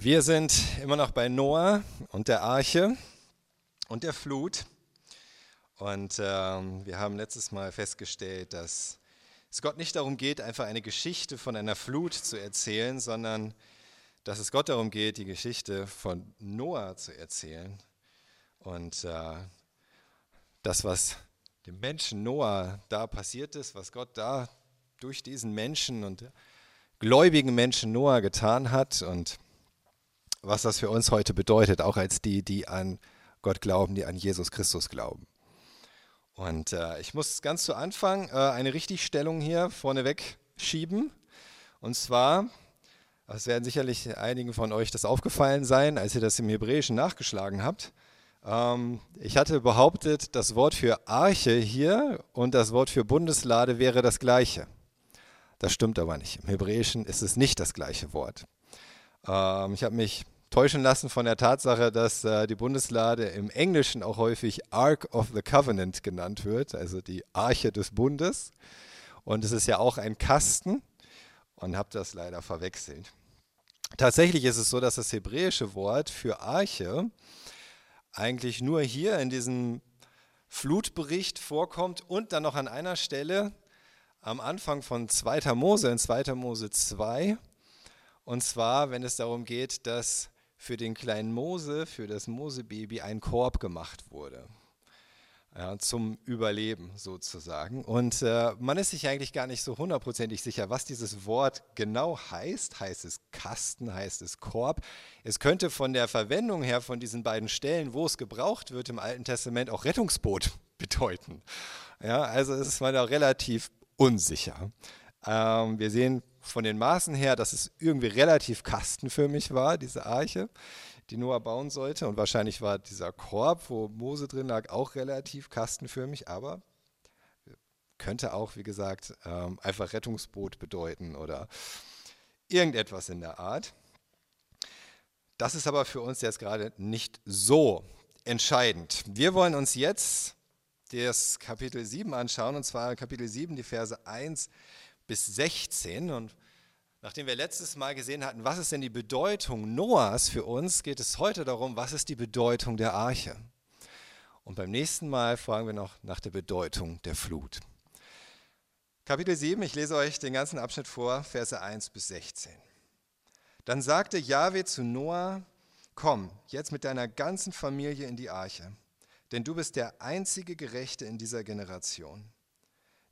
Wir sind immer noch bei Noah und der Arche und der Flut. Und ähm, wir haben letztes Mal festgestellt, dass es Gott nicht darum geht, einfach eine Geschichte von einer Flut zu erzählen, sondern dass es Gott darum geht, die Geschichte von Noah zu erzählen. Und äh, das, was dem Menschen Noah da passiert ist, was Gott da durch diesen Menschen und gläubigen Menschen Noah getan hat und was das für uns heute bedeutet, auch als die, die an Gott glauben, die an Jesus Christus glauben. Und äh, ich muss ganz zu Anfang äh, eine Richtigstellung hier vorneweg schieben. Und zwar, es werden sicherlich einigen von euch das aufgefallen sein, als ihr das im Hebräischen nachgeschlagen habt. Ähm, ich hatte behauptet, das Wort für Arche hier und das Wort für Bundeslade wäre das gleiche. Das stimmt aber nicht. Im Hebräischen ist es nicht das gleiche Wort. Ähm, ich habe mich täuschen lassen von der Tatsache, dass äh, die Bundeslade im Englischen auch häufig Ark of the Covenant genannt wird, also die Arche des Bundes. Und es ist ja auch ein Kasten und habe das leider verwechselt. Tatsächlich ist es so, dass das hebräische Wort für Arche eigentlich nur hier in diesem Flutbericht vorkommt und dann noch an einer Stelle am Anfang von 2. Mose, in 2. Mose 2, und zwar, wenn es darum geht, dass für den kleinen Mose, für das Mosebaby ein Korb gemacht wurde. Ja, zum Überleben sozusagen. Und äh, man ist sich eigentlich gar nicht so hundertprozentig sicher, was dieses Wort genau heißt. Heißt es Kasten, heißt es Korb? Es könnte von der Verwendung her von diesen beiden Stellen, wo es gebraucht wird im Alten Testament, auch Rettungsboot bedeuten. Ja, also ist man da relativ unsicher. Ähm, wir sehen von den Maßen her, dass es irgendwie relativ kastenförmig war, diese Arche, die Noah bauen sollte. Und wahrscheinlich war dieser Korb, wo Mose drin lag, auch relativ kastenförmig, aber könnte auch, wie gesagt, ähm, einfach Rettungsboot bedeuten oder irgendetwas in der Art. Das ist aber für uns jetzt gerade nicht so entscheidend. Wir wollen uns jetzt das Kapitel 7 anschauen, und zwar Kapitel 7, die Verse 1 bis 16. Und nachdem wir letztes Mal gesehen hatten, was ist denn die Bedeutung Noahs für uns, geht es heute darum, was ist die Bedeutung der Arche. Und beim nächsten Mal fragen wir noch nach der Bedeutung der Flut. Kapitel 7, ich lese euch den ganzen Abschnitt vor, Verse 1 bis 16. Dann sagte Jahwe zu Noah, komm jetzt mit deiner ganzen Familie in die Arche, denn du bist der einzige Gerechte in dieser Generation.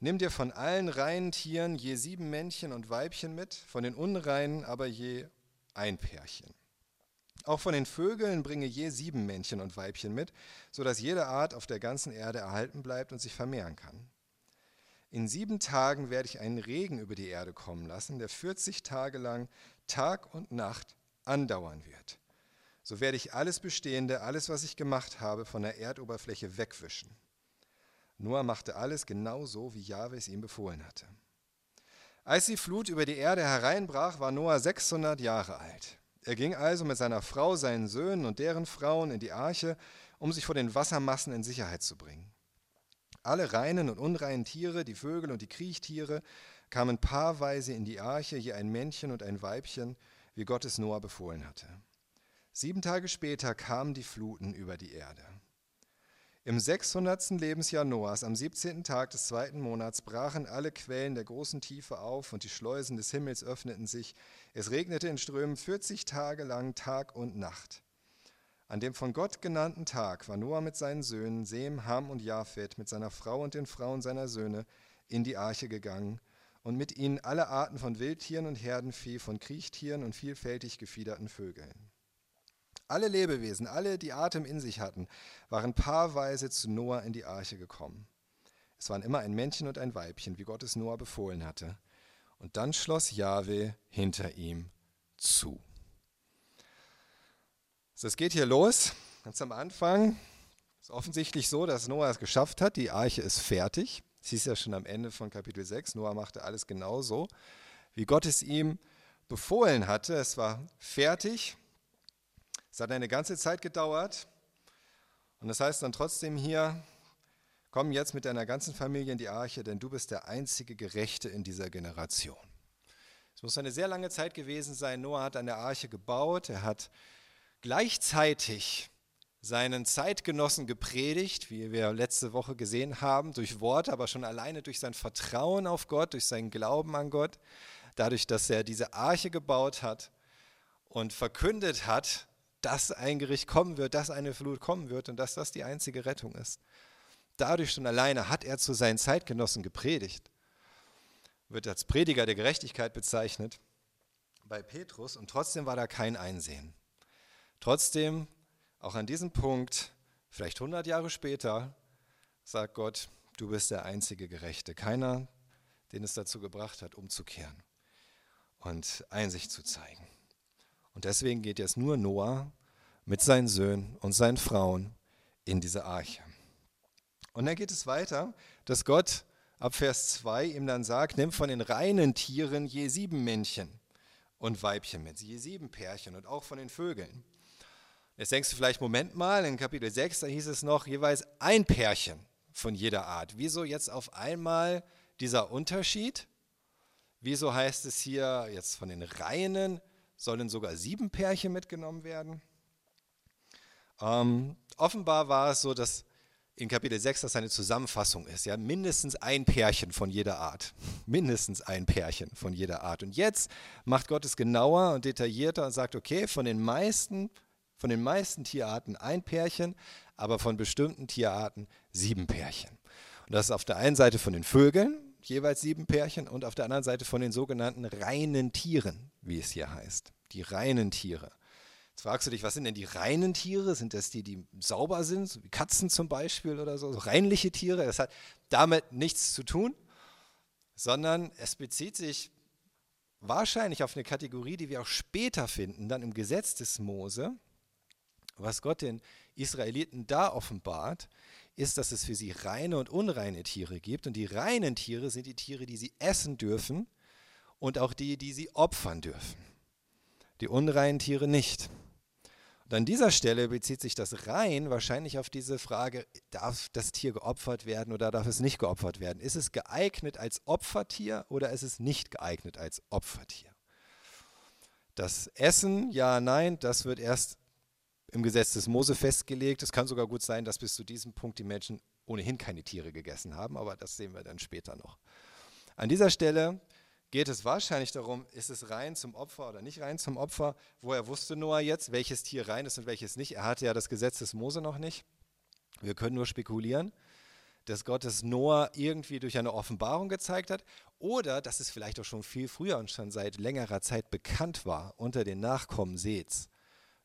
Nimm dir von allen reinen Tieren je sieben Männchen und Weibchen mit, von den unreinen aber je ein Pärchen. Auch von den Vögeln bringe je sieben Männchen und Weibchen mit, sodass jede Art auf der ganzen Erde erhalten bleibt und sich vermehren kann. In sieben Tagen werde ich einen Regen über die Erde kommen lassen, der 40 Tage lang Tag und Nacht andauern wird. So werde ich alles Bestehende, alles, was ich gemacht habe, von der Erdoberfläche wegwischen. Noah machte alles genau so, wie Jahwe es ihm befohlen hatte. Als die Flut über die Erde hereinbrach, war Noah 600 Jahre alt. Er ging also mit seiner Frau, seinen Söhnen und deren Frauen in die Arche, um sich vor den Wassermassen in Sicherheit zu bringen. Alle reinen und unreinen Tiere, die Vögel und die Kriechtiere, kamen paarweise in die Arche, je ein Männchen und ein Weibchen, wie Gott es Noah befohlen hatte. Sieben Tage später kamen die Fluten über die Erde. Im 600. Lebensjahr Noahs, am 17. Tag des zweiten Monats, brachen alle Quellen der großen Tiefe auf und die Schleusen des Himmels öffneten sich. Es regnete in Strömen 40 Tage lang, Tag und Nacht. An dem von Gott genannten Tag war Noah mit seinen Söhnen, Sem, Ham und Japhet, mit seiner Frau und den Frauen seiner Söhne, in die Arche gegangen und mit ihnen alle Arten von Wildtieren und Herdenvieh, von Kriechtieren und vielfältig gefiederten Vögeln. Alle Lebewesen, alle, die Atem in sich hatten, waren paarweise zu Noah in die Arche gekommen. Es waren immer ein Männchen und ein Weibchen, wie Gott es Noah befohlen hatte. Und dann schloss Jahwe hinter ihm zu. So, es geht hier los. Ganz am Anfang ist offensichtlich so, dass Noah es geschafft hat. Die Arche ist fertig. Sie ist ja schon am Ende von Kapitel 6. Noah machte alles genauso, wie Gott es ihm befohlen hatte. Es war fertig. Es hat eine ganze Zeit gedauert und das heißt dann trotzdem hier, komm jetzt mit deiner ganzen Familie in die Arche, denn du bist der einzige Gerechte in dieser Generation. Es muss eine sehr lange Zeit gewesen sein. Noah hat eine Arche gebaut. Er hat gleichzeitig seinen Zeitgenossen gepredigt, wie wir letzte Woche gesehen haben, durch Worte, aber schon alleine durch sein Vertrauen auf Gott, durch seinen Glauben an Gott, dadurch, dass er diese Arche gebaut hat und verkündet hat, dass ein Gericht kommen wird, dass eine Flut kommen wird und dass das die einzige Rettung ist. Dadurch schon alleine hat er zu seinen Zeitgenossen gepredigt wird als Prediger der Gerechtigkeit bezeichnet bei Petrus und trotzdem war da kein Einsehen. Trotzdem, auch an diesem Punkt, vielleicht 100 Jahre später, sagt Gott, du bist der einzige Gerechte. Keiner, den es dazu gebracht hat, umzukehren und Einsicht zu zeigen. Und deswegen geht jetzt nur Noah mit seinen Söhnen und seinen Frauen in diese Arche. Und dann geht es weiter, dass Gott ab Vers 2 ihm dann sagt, nimm von den reinen Tieren je sieben Männchen und Weibchen mit, je sieben Pärchen und auch von den Vögeln. Jetzt denkst du vielleicht, Moment mal, in Kapitel 6, da hieß es noch jeweils ein Pärchen von jeder Art. Wieso jetzt auf einmal dieser Unterschied? Wieso heißt es hier jetzt von den reinen sollen sogar sieben Pärchen mitgenommen werden? Ähm, offenbar war es so, dass in Kapitel 6 das eine Zusammenfassung ist. Ja? Mindestens ein Pärchen von jeder Art. Mindestens ein Pärchen von jeder Art. Und jetzt macht Gott es genauer und detaillierter und sagt, okay, von den meisten, von den meisten Tierarten ein Pärchen, aber von bestimmten Tierarten sieben Pärchen. Und das ist auf der einen Seite von den Vögeln, jeweils sieben Pärchen, und auf der anderen Seite von den sogenannten reinen Tieren, wie es hier heißt. Die reinen Tiere. Jetzt fragst du dich, was sind denn die reinen Tiere? Sind das die, die sauber sind, so wie Katzen zum Beispiel oder so, so reinliche Tiere? Das hat damit nichts zu tun, sondern es bezieht sich wahrscheinlich auf eine Kategorie, die wir auch später finden, dann im Gesetz des Mose. Was Gott den Israeliten da offenbart, ist, dass es für sie reine und unreine Tiere gibt. Und die reinen Tiere sind die Tiere, die sie essen dürfen und auch die, die sie opfern dürfen. Die unreinen Tiere nicht. Und an dieser Stelle bezieht sich das rein wahrscheinlich auf diese Frage, darf das Tier geopfert werden oder darf es nicht geopfert werden? Ist es geeignet als Opfertier oder ist es nicht geeignet als Opfertier? Das Essen, ja, nein, das wird erst im Gesetz des Mose festgelegt. Es kann sogar gut sein, dass bis zu diesem Punkt die Menschen ohnehin keine Tiere gegessen haben, aber das sehen wir dann später noch. An dieser Stelle geht es wahrscheinlich darum, ist es rein zum Opfer oder nicht rein zum Opfer. Woher wusste Noah jetzt, welches Tier rein ist und welches nicht? Er hatte ja das Gesetz des Mose noch nicht. Wir können nur spekulieren, dass Gott es Noah irgendwie durch eine Offenbarung gezeigt hat oder dass es vielleicht auch schon viel früher und schon seit längerer Zeit bekannt war unter den Nachkommen Seths,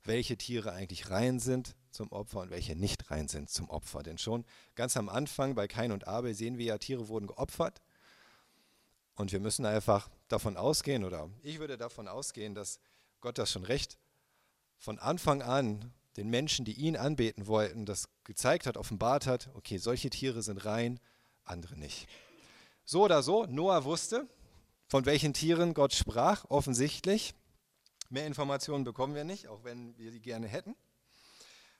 welche Tiere eigentlich rein sind zum Opfer und welche nicht rein sind zum Opfer. Denn schon ganz am Anfang bei Kain und Abel sehen wir ja, Tiere wurden geopfert und wir müssen einfach davon ausgehen, oder ich würde davon ausgehen, dass Gott das schon recht von Anfang an den Menschen, die ihn anbeten wollten, das gezeigt hat, offenbart hat, okay, solche Tiere sind rein, andere nicht. So oder so, Noah wusste, von welchen Tieren Gott sprach, offensichtlich. Mehr Informationen bekommen wir nicht, auch wenn wir die gerne hätten.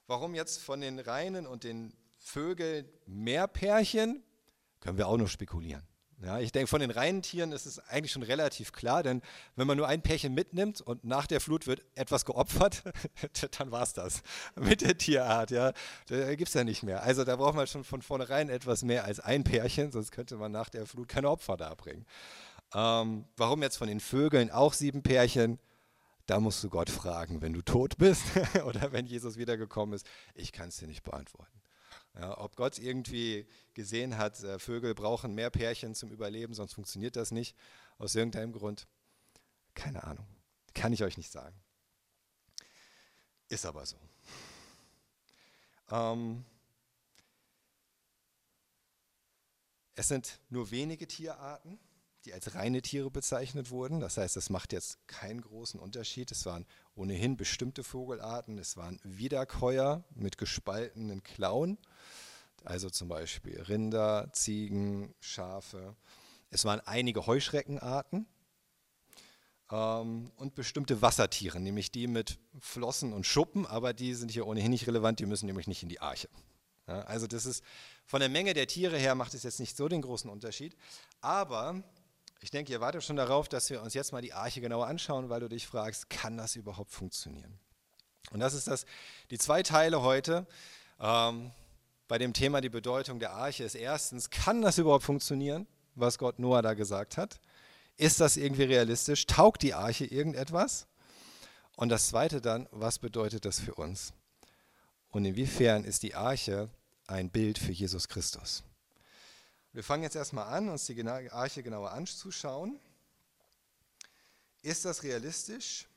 Warum jetzt von den Reinen und den Vögeln mehr Pärchen, können wir auch nur spekulieren. Ja, ich denke, von den reinen Tieren ist es eigentlich schon relativ klar, denn wenn man nur ein Pärchen mitnimmt und nach der Flut wird etwas geopfert, dann war es das mit der Tierart. Ja. Da gibt es ja nicht mehr. Also da braucht man schon von vornherein etwas mehr als ein Pärchen, sonst könnte man nach der Flut keine Opfer darbringen. Ähm, warum jetzt von den Vögeln auch sieben Pärchen? Da musst du Gott fragen, wenn du tot bist oder wenn Jesus wiedergekommen ist. Ich kann es dir nicht beantworten. Ja, ob Gott irgendwie gesehen hat, äh, Vögel brauchen mehr Pärchen zum Überleben, sonst funktioniert das nicht, aus irgendeinem Grund, keine Ahnung, kann ich euch nicht sagen. Ist aber so. Ähm, es sind nur wenige Tierarten, die als reine Tiere bezeichnet wurden. Das heißt, es macht jetzt keinen großen Unterschied. Es waren ohnehin bestimmte Vogelarten. Es waren Wiederkäuer mit gespaltenen Klauen also zum Beispiel Rinder, Ziegen, Schafe. Es waren einige Heuschreckenarten ähm, und bestimmte Wassertiere, nämlich die mit Flossen und Schuppen, aber die sind hier ohnehin nicht relevant, die müssen nämlich nicht in die Arche. Ja, also das ist von der Menge der Tiere her macht es jetzt nicht so den großen Unterschied, aber Ich denke, ihr wartet schon darauf, dass wir uns jetzt mal die Arche genauer anschauen, weil du dich fragst, kann das überhaupt funktionieren? Und das ist das, die zwei Teile heute ähm, bei dem Thema die Bedeutung der Arche ist erstens, kann das überhaupt funktionieren, was Gott Noah da gesagt hat? Ist das irgendwie realistisch? Taugt die Arche irgendetwas? Und das zweite dann, was bedeutet das für uns? Und inwiefern ist die Arche ein Bild für Jesus Christus? Wir fangen jetzt erstmal an, uns die Arche genauer anzuschauen. Ist das realistisch?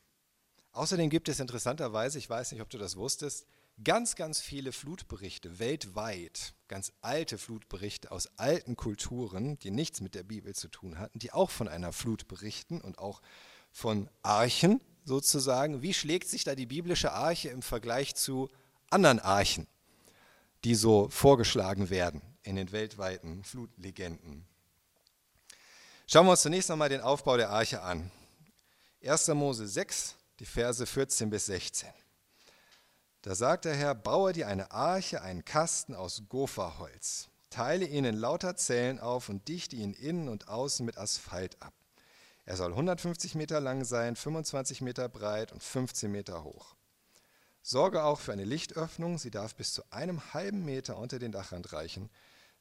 Außerdem gibt es interessanterweise, ich weiß nicht, ob du das wusstest, ganz, ganz viele Flutberichte weltweit, ganz alte Flutberichte aus alten Kulturen, die nichts mit der Bibel zu tun hatten, die auch von einer Flut berichten und auch von Archen sozusagen. Wie schlägt sich da die biblische Arche im Vergleich zu anderen Archen, die so vorgeschlagen werden? In den weltweiten Flutlegenden. Schauen wir uns zunächst einmal den Aufbau der Arche an. 1. Mose 6, die Verse 14 bis 16. Da sagt der Herr, baue dir eine Arche, einen Kasten aus Gopherholz, teile ihn in lauter Zellen auf und dichte ihn innen und außen mit Asphalt ab. Er soll 150 Meter lang sein, 25 Meter breit und 15 Meter hoch. Sorge auch für eine Lichtöffnung, sie darf bis zu einem halben Meter unter den Dachrand reichen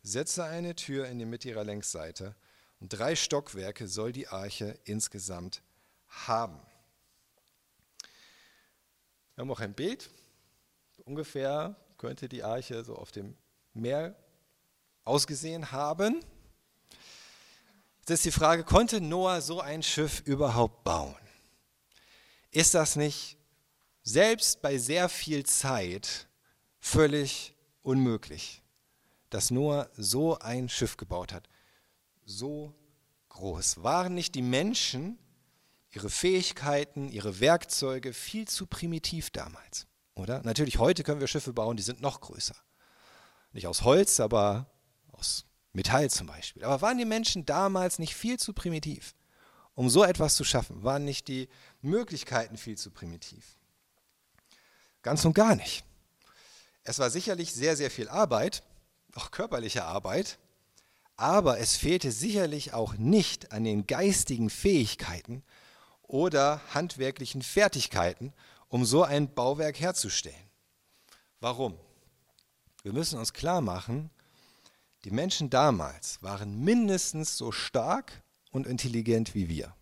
Setze eine Tür in die Mitte ihrer Längsseite und drei Stockwerke soll die Arche insgesamt haben. Wir haben auch ein Bild. Ungefähr könnte die Arche so auf dem Meer ausgesehen haben. Jetzt ist die Frage, konnte Noah so ein Schiff überhaupt bauen? Ist das nicht selbst bei sehr viel Zeit völlig unmöglich? dass Noah so ein Schiff gebaut hat. So groß. Waren nicht die Menschen, ihre Fähigkeiten, ihre Werkzeuge viel zu primitiv damals? Oder? Natürlich, heute können wir Schiffe bauen, die sind noch größer. Nicht aus Holz, aber aus Metall zum Beispiel. Aber waren die Menschen damals nicht viel zu primitiv, um so etwas zu schaffen? Waren nicht die Möglichkeiten viel zu primitiv? Ganz und gar nicht. Es war sicherlich sehr, sehr viel Arbeit, auch körperliche Arbeit, aber es fehlte sicherlich auch nicht an den geistigen Fähigkeiten oder handwerklichen Fertigkeiten, um so ein Bauwerk herzustellen. Warum? Wir müssen uns klar machen, die Menschen damals waren mindestens so stark und intelligent wie wir.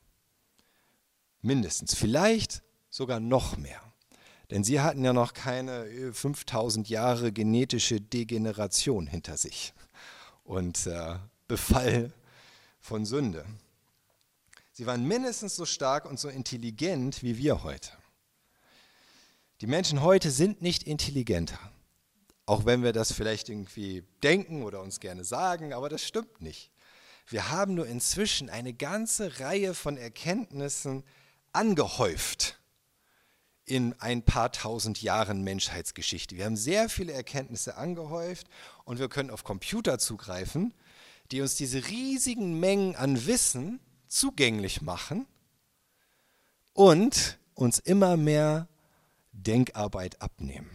Mindestens, vielleicht sogar noch mehr. Denn sie hatten ja noch keine 5000 äh, Jahre genetische Degeneration hinter sich und äh, Befall von Sünde. Sie waren mindestens so stark und so intelligent wie wir heute. Die Menschen heute sind nicht intelligenter, auch wenn wir das vielleicht irgendwie denken oder uns gerne sagen, aber das stimmt nicht. Wir haben nur inzwischen eine ganze Reihe von Erkenntnissen angehäuft in ein paar tausend Jahren Menschheitsgeschichte. Wir haben sehr viele Erkenntnisse angehäuft und wir können auf Computer zugreifen, die uns diese riesigen Mengen an Wissen zugänglich machen und uns immer mehr Denkarbeit abnehmen.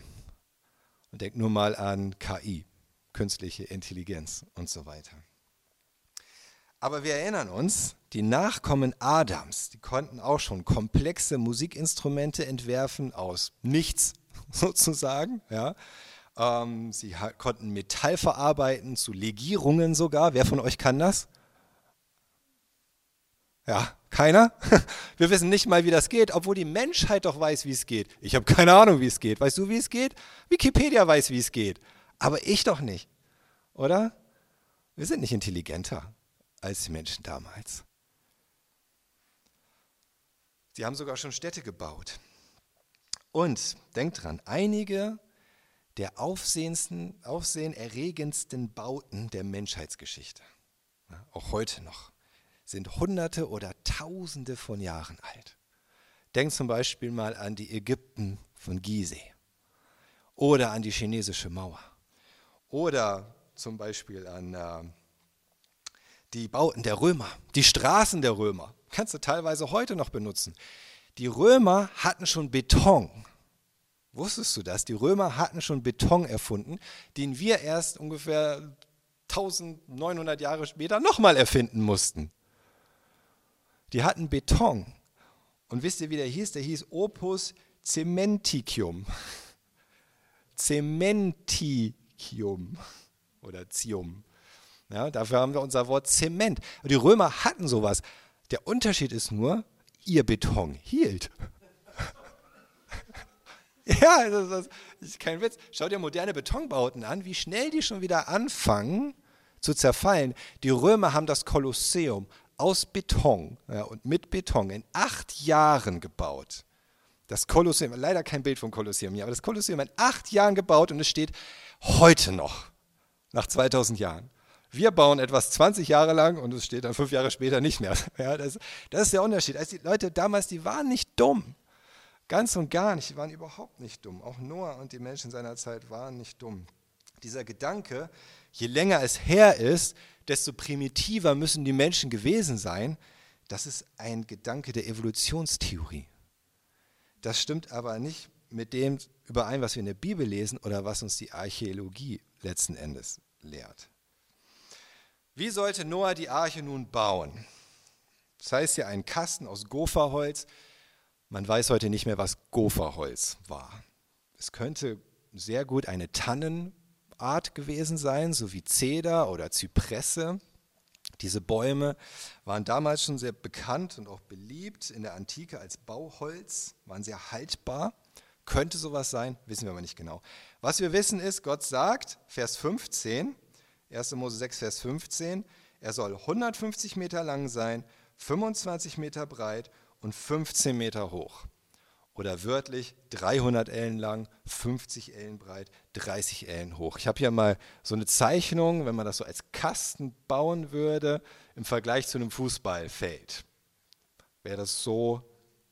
Und denk nur mal an KI, künstliche Intelligenz und so weiter. Aber wir erinnern uns, die Nachkommen Adams, die konnten auch schon komplexe Musikinstrumente entwerfen aus nichts sozusagen. Ja. Ähm, sie konnten Metall verarbeiten, zu Legierungen sogar. Wer von euch kann das? Ja, keiner? Wir wissen nicht mal, wie das geht, obwohl die Menschheit doch weiß, wie es geht. Ich habe keine Ahnung, wie es geht. Weißt du, wie es geht? Wikipedia weiß, wie es geht. Aber ich doch nicht. Oder? Wir sind nicht intelligenter als die Menschen damals. Sie haben sogar schon Städte gebaut. Und denkt dran, einige der aufsehenerregendsten Bauten der Menschheitsgeschichte, auch heute noch, sind Hunderte oder Tausende von Jahren alt. Denkt zum Beispiel mal an die Ägypten von Gizeh oder an die chinesische Mauer oder zum Beispiel an äh, die Bauten der Römer, die Straßen der Römer, kannst du teilweise heute noch benutzen. Die Römer hatten schon Beton. Wusstest du das? Die Römer hatten schon Beton erfunden, den wir erst ungefähr 1900 Jahre später nochmal erfinden mussten. Die hatten Beton. Und wisst ihr, wie der hieß? Der hieß Opus Cementicium. Cementicium oder Zium. Ja, dafür haben wir unser Wort Zement. Die Römer hatten sowas. Der Unterschied ist nur, ihr Beton hielt. ja, das ist kein Witz. Schau dir moderne Betonbauten an, wie schnell die schon wieder anfangen zu zerfallen. Die Römer haben das Kolosseum aus Beton ja, und mit Beton in acht Jahren gebaut. Das Kolosseum, leider kein Bild vom Kolosseum hier, aber das Kolosseum in acht Jahren gebaut und es steht heute noch, nach 2000 Jahren. Wir bauen etwas 20 Jahre lang und es steht dann fünf Jahre später nicht mehr. Ja, das, das ist der Unterschied. Also die Leute damals, die waren nicht dumm. Ganz und gar nicht. Die waren überhaupt nicht dumm. Auch Noah und die Menschen seiner Zeit waren nicht dumm. Dieser Gedanke, je länger es her ist, desto primitiver müssen die Menschen gewesen sein, das ist ein Gedanke der Evolutionstheorie. Das stimmt aber nicht mit dem überein, was wir in der Bibel lesen oder was uns die Archäologie letzten Endes lehrt. Wie sollte Noah die Arche nun bauen? Das heißt ja ein Kasten aus Gopherholz. Man weiß heute nicht mehr, was Gopherholz war. Es könnte sehr gut eine Tannenart gewesen sein, so wie Zeder oder Zypresse. Diese Bäume waren damals schon sehr bekannt und auch beliebt in der Antike als Bauholz, waren sehr haltbar. Könnte sowas sein, wissen wir aber nicht genau. Was wir wissen ist, Gott sagt, Vers 15, 1. Mose 6, Vers 15, er soll 150 Meter lang sein, 25 Meter breit und 15 Meter hoch. Oder wörtlich 300 Ellen lang, 50 Ellen breit, 30 Ellen hoch. Ich habe hier mal so eine Zeichnung, wenn man das so als Kasten bauen würde, im Vergleich zu einem Fußballfeld. Wäre das so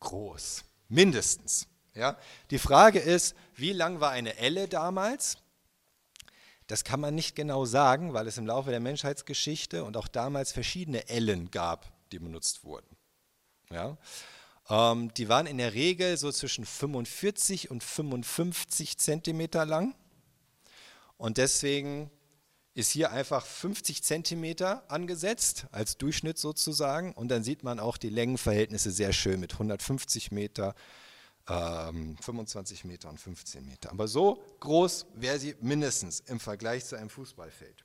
groß. Mindestens. Ja? Die Frage ist, wie lang war eine Elle damals? Das kann man nicht genau sagen, weil es im Laufe der Menschheitsgeschichte und auch damals verschiedene Ellen gab, die benutzt wurden. Ja? Ähm, die waren in der Regel so zwischen 45 und 55 Zentimeter lang. Und deswegen ist hier einfach 50 Zentimeter angesetzt, als Durchschnitt sozusagen. Und dann sieht man auch die Längenverhältnisse sehr schön mit 150 Meter, 25 ähm, Meter und 15 Meter. Aber so groß wäre sie mindestens im Vergleich zu einem Fußballfeld.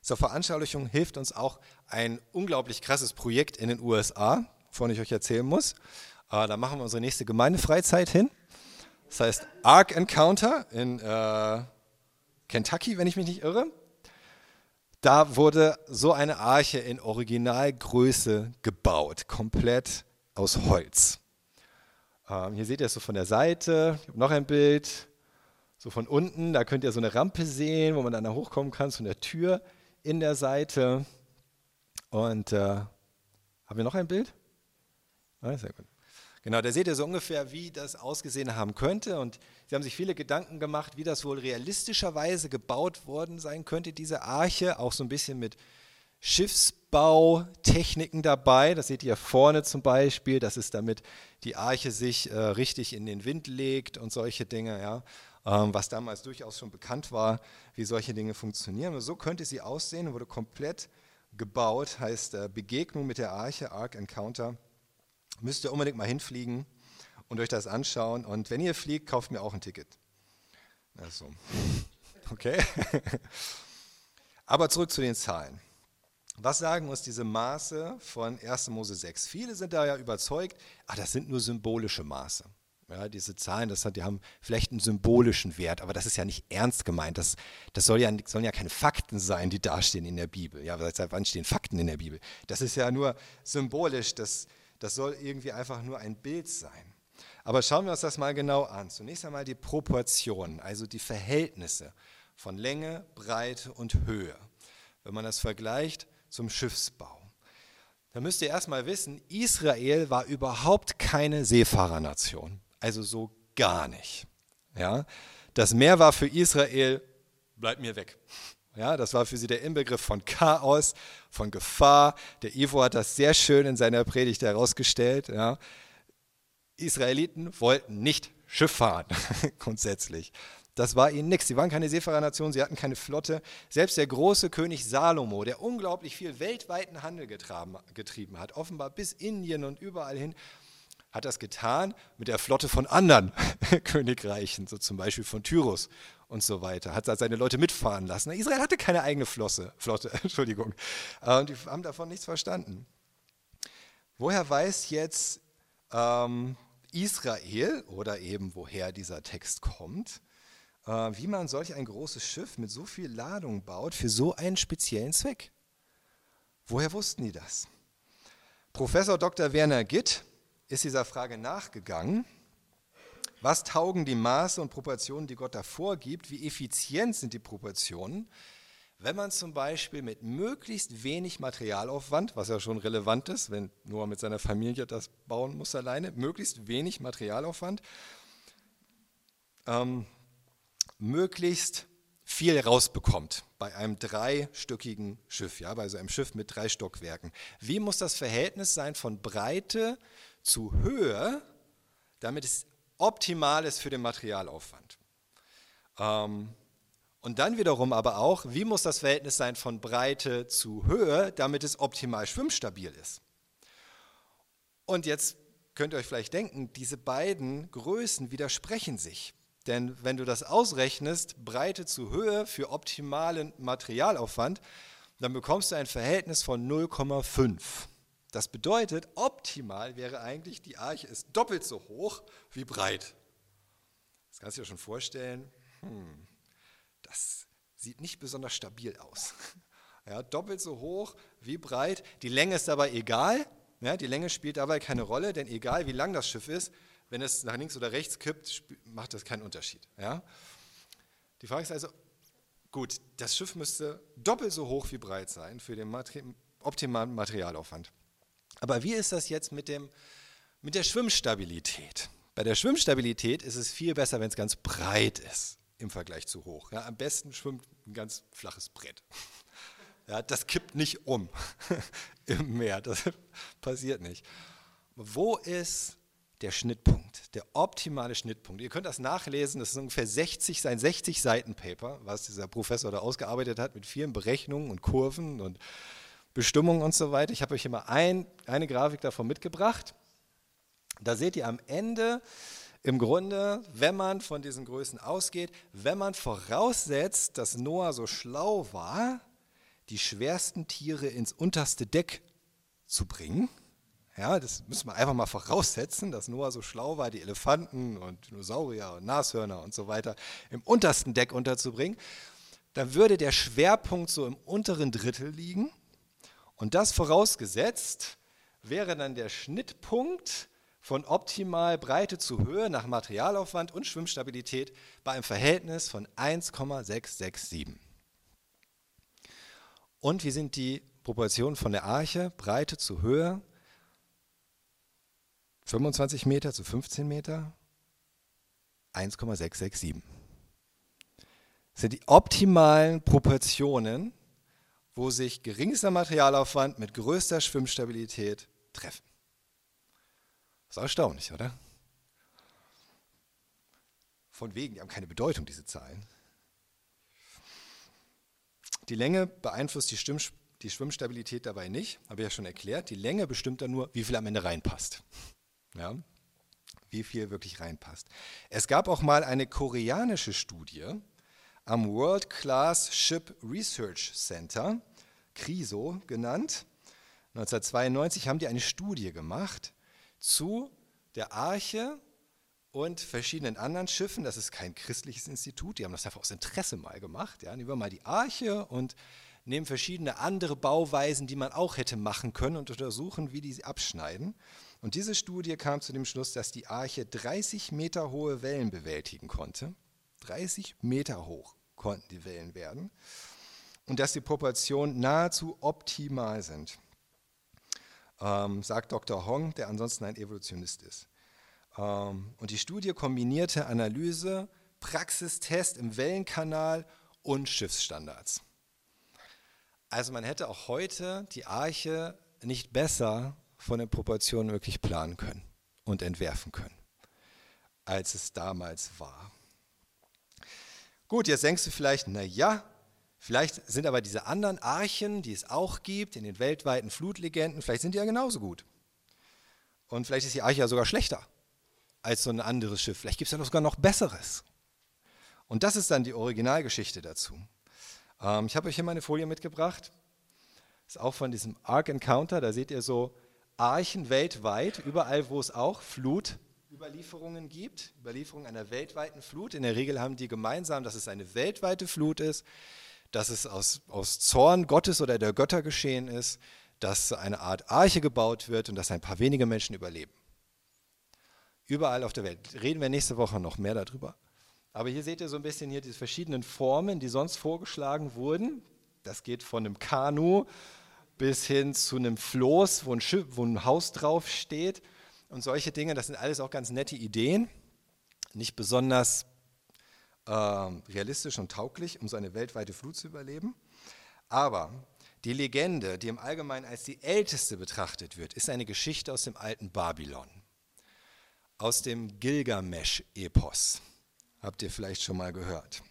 Zur Veranschaulichung hilft uns auch ein unglaublich krasses Projekt in den USA, wovon ich euch erzählen muss. Äh, da machen wir unsere nächste Gemeindefreizeit hin. Das heißt Ark Encounter in äh, Kentucky, wenn ich mich nicht irre. Da wurde so eine Arche in Originalgröße gebaut, komplett aus Holz. Ähm, hier seht ihr es so von der Seite. Ich habe noch ein Bild. So von unten, da könnt ihr so eine Rampe sehen, wo man dann da hochkommen kann, von der Tür in der Seite. Und äh, haben wir noch ein Bild? Ah, sehr gut. Genau, da seht ihr so ungefähr, wie das ausgesehen haben könnte. Und sie haben sich viele Gedanken gemacht, wie das wohl realistischerweise gebaut worden sein könnte, diese Arche. Auch so ein bisschen mit Schiffsbautechniken dabei. Das seht ihr vorne zum Beispiel. Das ist damit die Arche sich äh, richtig in den Wind legt und solche Dinge, ja. Ähm, was damals durchaus schon bekannt war, wie solche Dinge funktionieren. Und so könnte sie aussehen, wurde komplett gebaut, heißt äh, Begegnung mit der Arche, Ark Encounter. Müsst ihr unbedingt mal hinfliegen und euch das anschauen. Und wenn ihr fliegt, kauft mir auch ein Ticket. Also, okay. Aber zurück zu den Zahlen. Was sagen uns diese Maße von 1. Mose 6? Viele sind da ja überzeugt, ach, das sind nur symbolische Maße. Ja, diese Zahlen, das hat, die haben vielleicht einen symbolischen Wert, aber das ist ja nicht ernst gemeint. Das, das soll ja, sollen ja keine Fakten sein, die dastehen in der Bibel. Ja, seit wann stehen Fakten in der Bibel? Das ist ja nur symbolisch, das, das soll irgendwie einfach nur ein Bild sein. Aber schauen wir uns das mal genau an. Zunächst einmal die Proportionen, also die Verhältnisse von Länge, Breite und Höhe. Wenn man das vergleicht zum Schiffsbau. Da müsst ihr erstmal wissen, Israel war überhaupt keine Seefahrernation. Also so gar nicht. Ja? Das Meer war für Israel, bleibt mir weg. Ja, das war für sie der Inbegriff von Chaos, von Gefahr. Der Ivo hat das sehr schön in seiner Predigt herausgestellt. Ja. Israeliten wollten nicht Schiff fahren, grundsätzlich. Das war ihnen nichts. Sie waren keine Seefahrernation, sie hatten keine Flotte. Selbst der große König Salomo, der unglaublich viel weltweiten Handel getraben, getrieben hat, offenbar bis Indien und überall hin, hat das getan mit der Flotte von anderen Königreichen, so zum Beispiel von Tyrus und so weiter. Hat seine Leute mitfahren lassen. Israel hatte keine eigene Flosse, Flotte, Entschuldigung. Äh, und die haben davon nichts verstanden. Woher weiß jetzt ähm, Israel oder eben woher dieser Text kommt? Äh, wie man solch ein großes Schiff mit so viel Ladung baut für so einen speziellen Zweck. Woher wussten die das? Professor Dr. Werner Gitt ist dieser Frage nachgegangen. Was taugen die Maße und Proportionen, die Gott da vorgibt? Wie effizient sind die Proportionen? Wenn man zum Beispiel mit möglichst wenig Materialaufwand, was ja schon relevant ist, wenn Noah mit seiner Familie das bauen muss alleine, möglichst wenig Materialaufwand, ähm, möglichst viel rausbekommt bei einem dreistöckigen Schiff, ja, bei so einem Schiff mit drei Stockwerken. Wie muss das Verhältnis sein von Breite zu Höhe, damit es optimal ist für den Materialaufwand? Ähm, und dann wiederum aber auch, wie muss das Verhältnis sein von Breite zu Höhe, damit es optimal schwimmstabil ist? Und jetzt könnt ihr euch vielleicht denken, diese beiden Größen widersprechen sich. Denn wenn du das ausrechnest, Breite zu Höhe für optimalen Materialaufwand, dann bekommst du ein Verhältnis von 0,5. Das bedeutet, optimal wäre eigentlich, die Arche ist doppelt so hoch wie breit. Das kannst du dir schon vorstellen. Hm, das sieht nicht besonders stabil aus. Ja, doppelt so hoch wie breit. Die Länge ist dabei egal. Ja, die Länge spielt dabei keine Rolle, denn egal wie lang das Schiff ist, wenn es nach links oder rechts kippt, macht das keinen Unterschied. Ja? Die Frage ist also, gut, das Schiff müsste doppelt so hoch wie breit sein für den Materi optimalen Materialaufwand. Aber wie ist das jetzt mit, dem, mit der Schwimmstabilität? Bei der Schwimmstabilität ist es viel besser, wenn es ganz breit ist im Vergleich zu hoch. Ja, am besten schwimmt ein ganz flaches Brett. Ja, das kippt nicht um im Meer, das passiert nicht. Wo ist der Schnittpunkt, der optimale Schnittpunkt. Ihr könnt das nachlesen, das ist ungefähr 60, sein 60 Seiten Paper, was dieser Professor da ausgearbeitet hat mit vielen Berechnungen und Kurven und Bestimmungen und so weiter. Ich habe euch hier mal ein, eine Grafik davon mitgebracht. Da seht ihr am Ende im Grunde, wenn man von diesen Größen ausgeht, wenn man voraussetzt, dass Noah so schlau war, die schwersten Tiere ins unterste Deck zu bringen, ja, das müssen wir einfach mal voraussetzen, dass Noah so schlau war, die Elefanten und Dinosaurier und Nashörner und so weiter im untersten Deck unterzubringen. Dann würde der Schwerpunkt so im unteren Drittel liegen. Und das vorausgesetzt wäre dann der Schnittpunkt von optimal Breite zu Höhe nach Materialaufwand und Schwimmstabilität bei einem Verhältnis von 1,667. Und wie sind die Proportionen von der Arche, Breite zu Höhe? 25 Meter zu 15 Meter 1,667. Das sind die optimalen Proportionen, wo sich geringster Materialaufwand mit größter Schwimmstabilität treffen. Das ist erstaunlich, oder? Von wegen, die haben keine Bedeutung, diese Zahlen. Die Länge beeinflusst die, Stimm die Schwimmstabilität dabei nicht, habe ich ja schon erklärt. Die Länge bestimmt dann nur, wie viel am Ende reinpasst ja, wie viel wirklich reinpasst. Es gab auch mal eine koreanische Studie am World Class Ship Research Center, CRISO genannt. 1992 haben die eine Studie gemacht zu der Arche und verschiedenen anderen Schiffen. Das ist kein christliches Institut, die haben das einfach aus Interesse mal gemacht. Ja. Nehmen wir mal die Arche und nehmen verschiedene andere Bauweisen, die man auch hätte machen können und untersuchen, wie die abschneiden. Und diese Studie kam zu dem Schluss, dass die Arche 30 Meter hohe Wellen bewältigen konnte. 30 Meter hoch konnten die Wellen werden. Und dass die Proportionen nahezu optimal sind, ähm, sagt Dr. Hong, der ansonsten ein Evolutionist ist. Ähm, und die Studie kombinierte Analyse, Praxistest im Wellenkanal und Schiffsstandards. Also man hätte auch heute die Arche nicht besser von den Proportionen wirklich planen können und entwerfen können, als es damals war. Gut, jetzt denkst du vielleicht, na ja, vielleicht sind aber diese anderen Archen, die es auch gibt in den weltweiten Flutlegenden, vielleicht sind die ja genauso gut. Und vielleicht ist die Arche ja sogar schlechter als so ein anderes Schiff. Vielleicht gibt es ja sogar noch besseres. Und das ist dann die Originalgeschichte dazu. Ähm, ich habe euch hier meine Folie mitgebracht. Ist auch von diesem Ark Encounter. Da seht ihr so Archen weltweit, überall, wo es auch Flutüberlieferungen gibt, Überlieferungen einer weltweiten Flut. In der Regel haben die gemeinsam, dass es eine weltweite Flut ist, dass es aus, aus Zorn Gottes oder der Götter geschehen ist, dass eine Art Arche gebaut wird und dass ein paar wenige Menschen überleben. Überall auf der Welt. Reden wir nächste Woche noch mehr darüber. Aber hier seht ihr so ein bisschen hier die verschiedenen Formen, die sonst vorgeschlagen wurden. Das geht von einem Kanu bis hin zu einem Floß, wo ein, Schiff, wo ein Haus drauf steht und solche Dinge. Das sind alles auch ganz nette Ideen. Nicht besonders äh, realistisch und tauglich, um so eine weltweite Flut zu überleben. Aber die Legende, die im Allgemeinen als die älteste betrachtet wird, ist eine Geschichte aus dem alten Babylon, aus dem Gilgamesch-Epos. Habt ihr vielleicht schon mal gehört.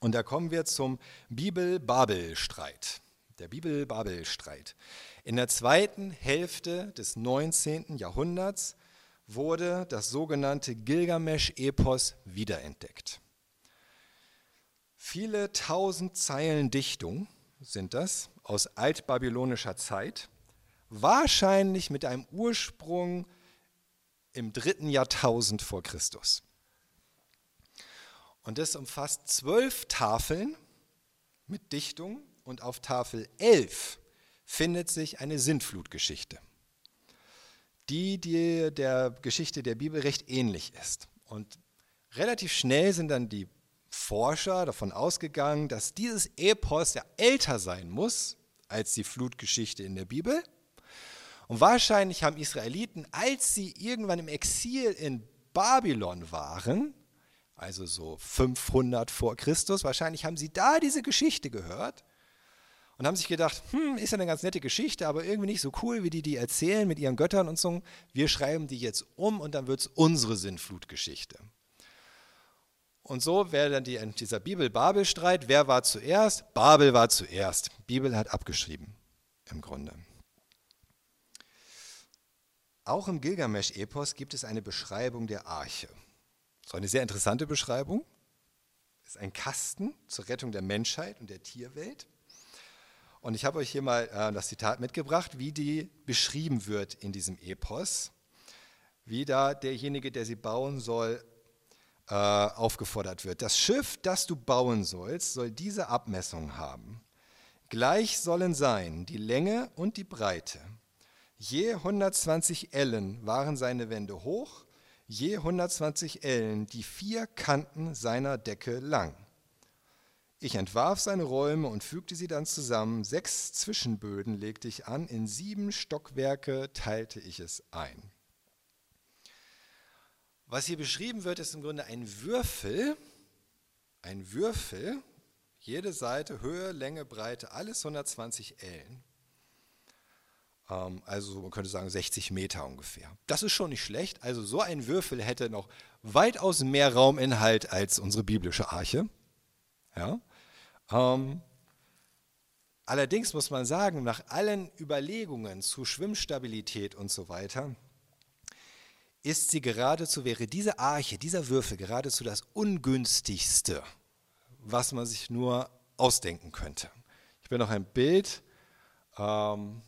Und da kommen wir zum Bibel-Babel-Streit. Der Bibel-Babel-Streit. In der zweiten Hälfte des 19. Jahrhunderts wurde das sogenannte Gilgamesch-Epos wiederentdeckt. Viele tausend Zeilen Dichtung sind das aus altbabylonischer Zeit, wahrscheinlich mit einem Ursprung im dritten Jahrtausend vor Christus. Und das umfasst zwölf Tafeln mit Dichtung und auf Tafel 11 findet sich eine Sintflutgeschichte, die, die der Geschichte der Bibel recht ähnlich ist. Und relativ schnell sind dann die Forscher davon ausgegangen, dass dieses Epos ja älter sein muss als die Flutgeschichte in der Bibel. Und wahrscheinlich haben Israeliten, als sie irgendwann im Exil in Babylon waren, also so 500 vor Christus. Wahrscheinlich haben sie da diese Geschichte gehört und haben sich gedacht, hm, ist ja eine ganz nette Geschichte, aber irgendwie nicht so cool, wie die die erzählen mit ihren Göttern und so. Wir schreiben die jetzt um und dann wird es unsere Sinnflutgeschichte. Und so wäre dann die, dieser Bibel-Babel-Streit. Wer war zuerst? Babel war zuerst. Bibel hat abgeschrieben, im Grunde. Auch im Gilgamesch-Epos gibt es eine Beschreibung der Arche. So eine sehr interessante Beschreibung. Es ist ein Kasten zur Rettung der Menschheit und der Tierwelt. Und ich habe euch hier mal äh, das Zitat mitgebracht, wie die beschrieben wird in diesem Epos. Wie da derjenige, der sie bauen soll, äh, aufgefordert wird. Das Schiff, das du bauen sollst, soll diese Abmessung haben. Gleich sollen sein die Länge und die Breite. Je 120 Ellen waren seine Wände hoch je 120 Ellen, die vier Kanten seiner Decke lang. Ich entwarf seine Räume und fügte sie dann zusammen. Sechs Zwischenböden legte ich an, in sieben Stockwerke teilte ich es ein. Was hier beschrieben wird, ist im Grunde ein Würfel, ein Würfel, jede Seite, Höhe, Länge, Breite, alles 120 Ellen. Ähm, also man könnte sagen 60 Meter ungefähr. Das ist schon nicht schlecht. Also so ein Würfel hätte noch weitaus mehr Rauminhalt als unsere biblische Arche. Ja? Ähm, allerdings muss man sagen, nach allen Überlegungen zu Schwimmstabilität und so weiter, ist sie geradezu, wäre diese Arche, dieser Würfel geradezu das ungünstigste, was man sich nur ausdenken könnte. Ich will noch ein Bild ähm,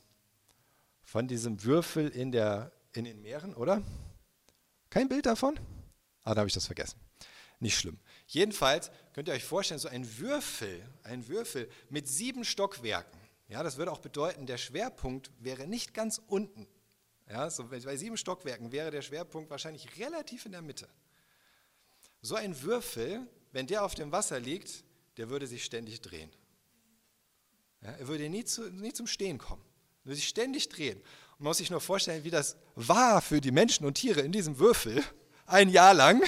von diesem Würfel in, der, in den Meeren, oder? Kein Bild davon? Ah, da habe ich das vergessen. Nicht schlimm. Jedenfalls könnt ihr euch vorstellen, so ein Würfel, ein Würfel mit sieben Stockwerken. Ja, das würde auch bedeuten, der Schwerpunkt wäre nicht ganz unten. Ja, so bei sieben Stockwerken wäre der Schwerpunkt wahrscheinlich relativ in der Mitte. So ein Würfel, wenn der auf dem Wasser liegt, der würde sich ständig drehen. Ja, er würde nie, zu, nie zum Stehen kommen würde sich ständig drehen. Man muss sich nur vorstellen, wie das war für die Menschen und Tiere in diesem Würfel ein Jahr lang.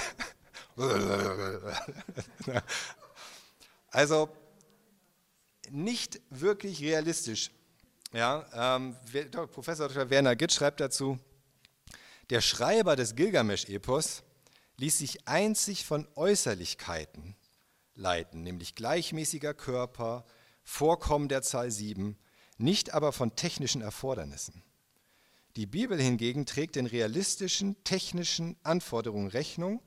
Also nicht wirklich realistisch. Ja, ähm, Professor Dr. Werner Gitt schreibt dazu, der Schreiber des Gilgamesch-Epos ließ sich einzig von Äußerlichkeiten leiten, nämlich gleichmäßiger Körper, Vorkommen der Zahl 7, nicht aber von technischen Erfordernissen. Die Bibel hingegen trägt den realistischen, technischen Anforderungen Rechnung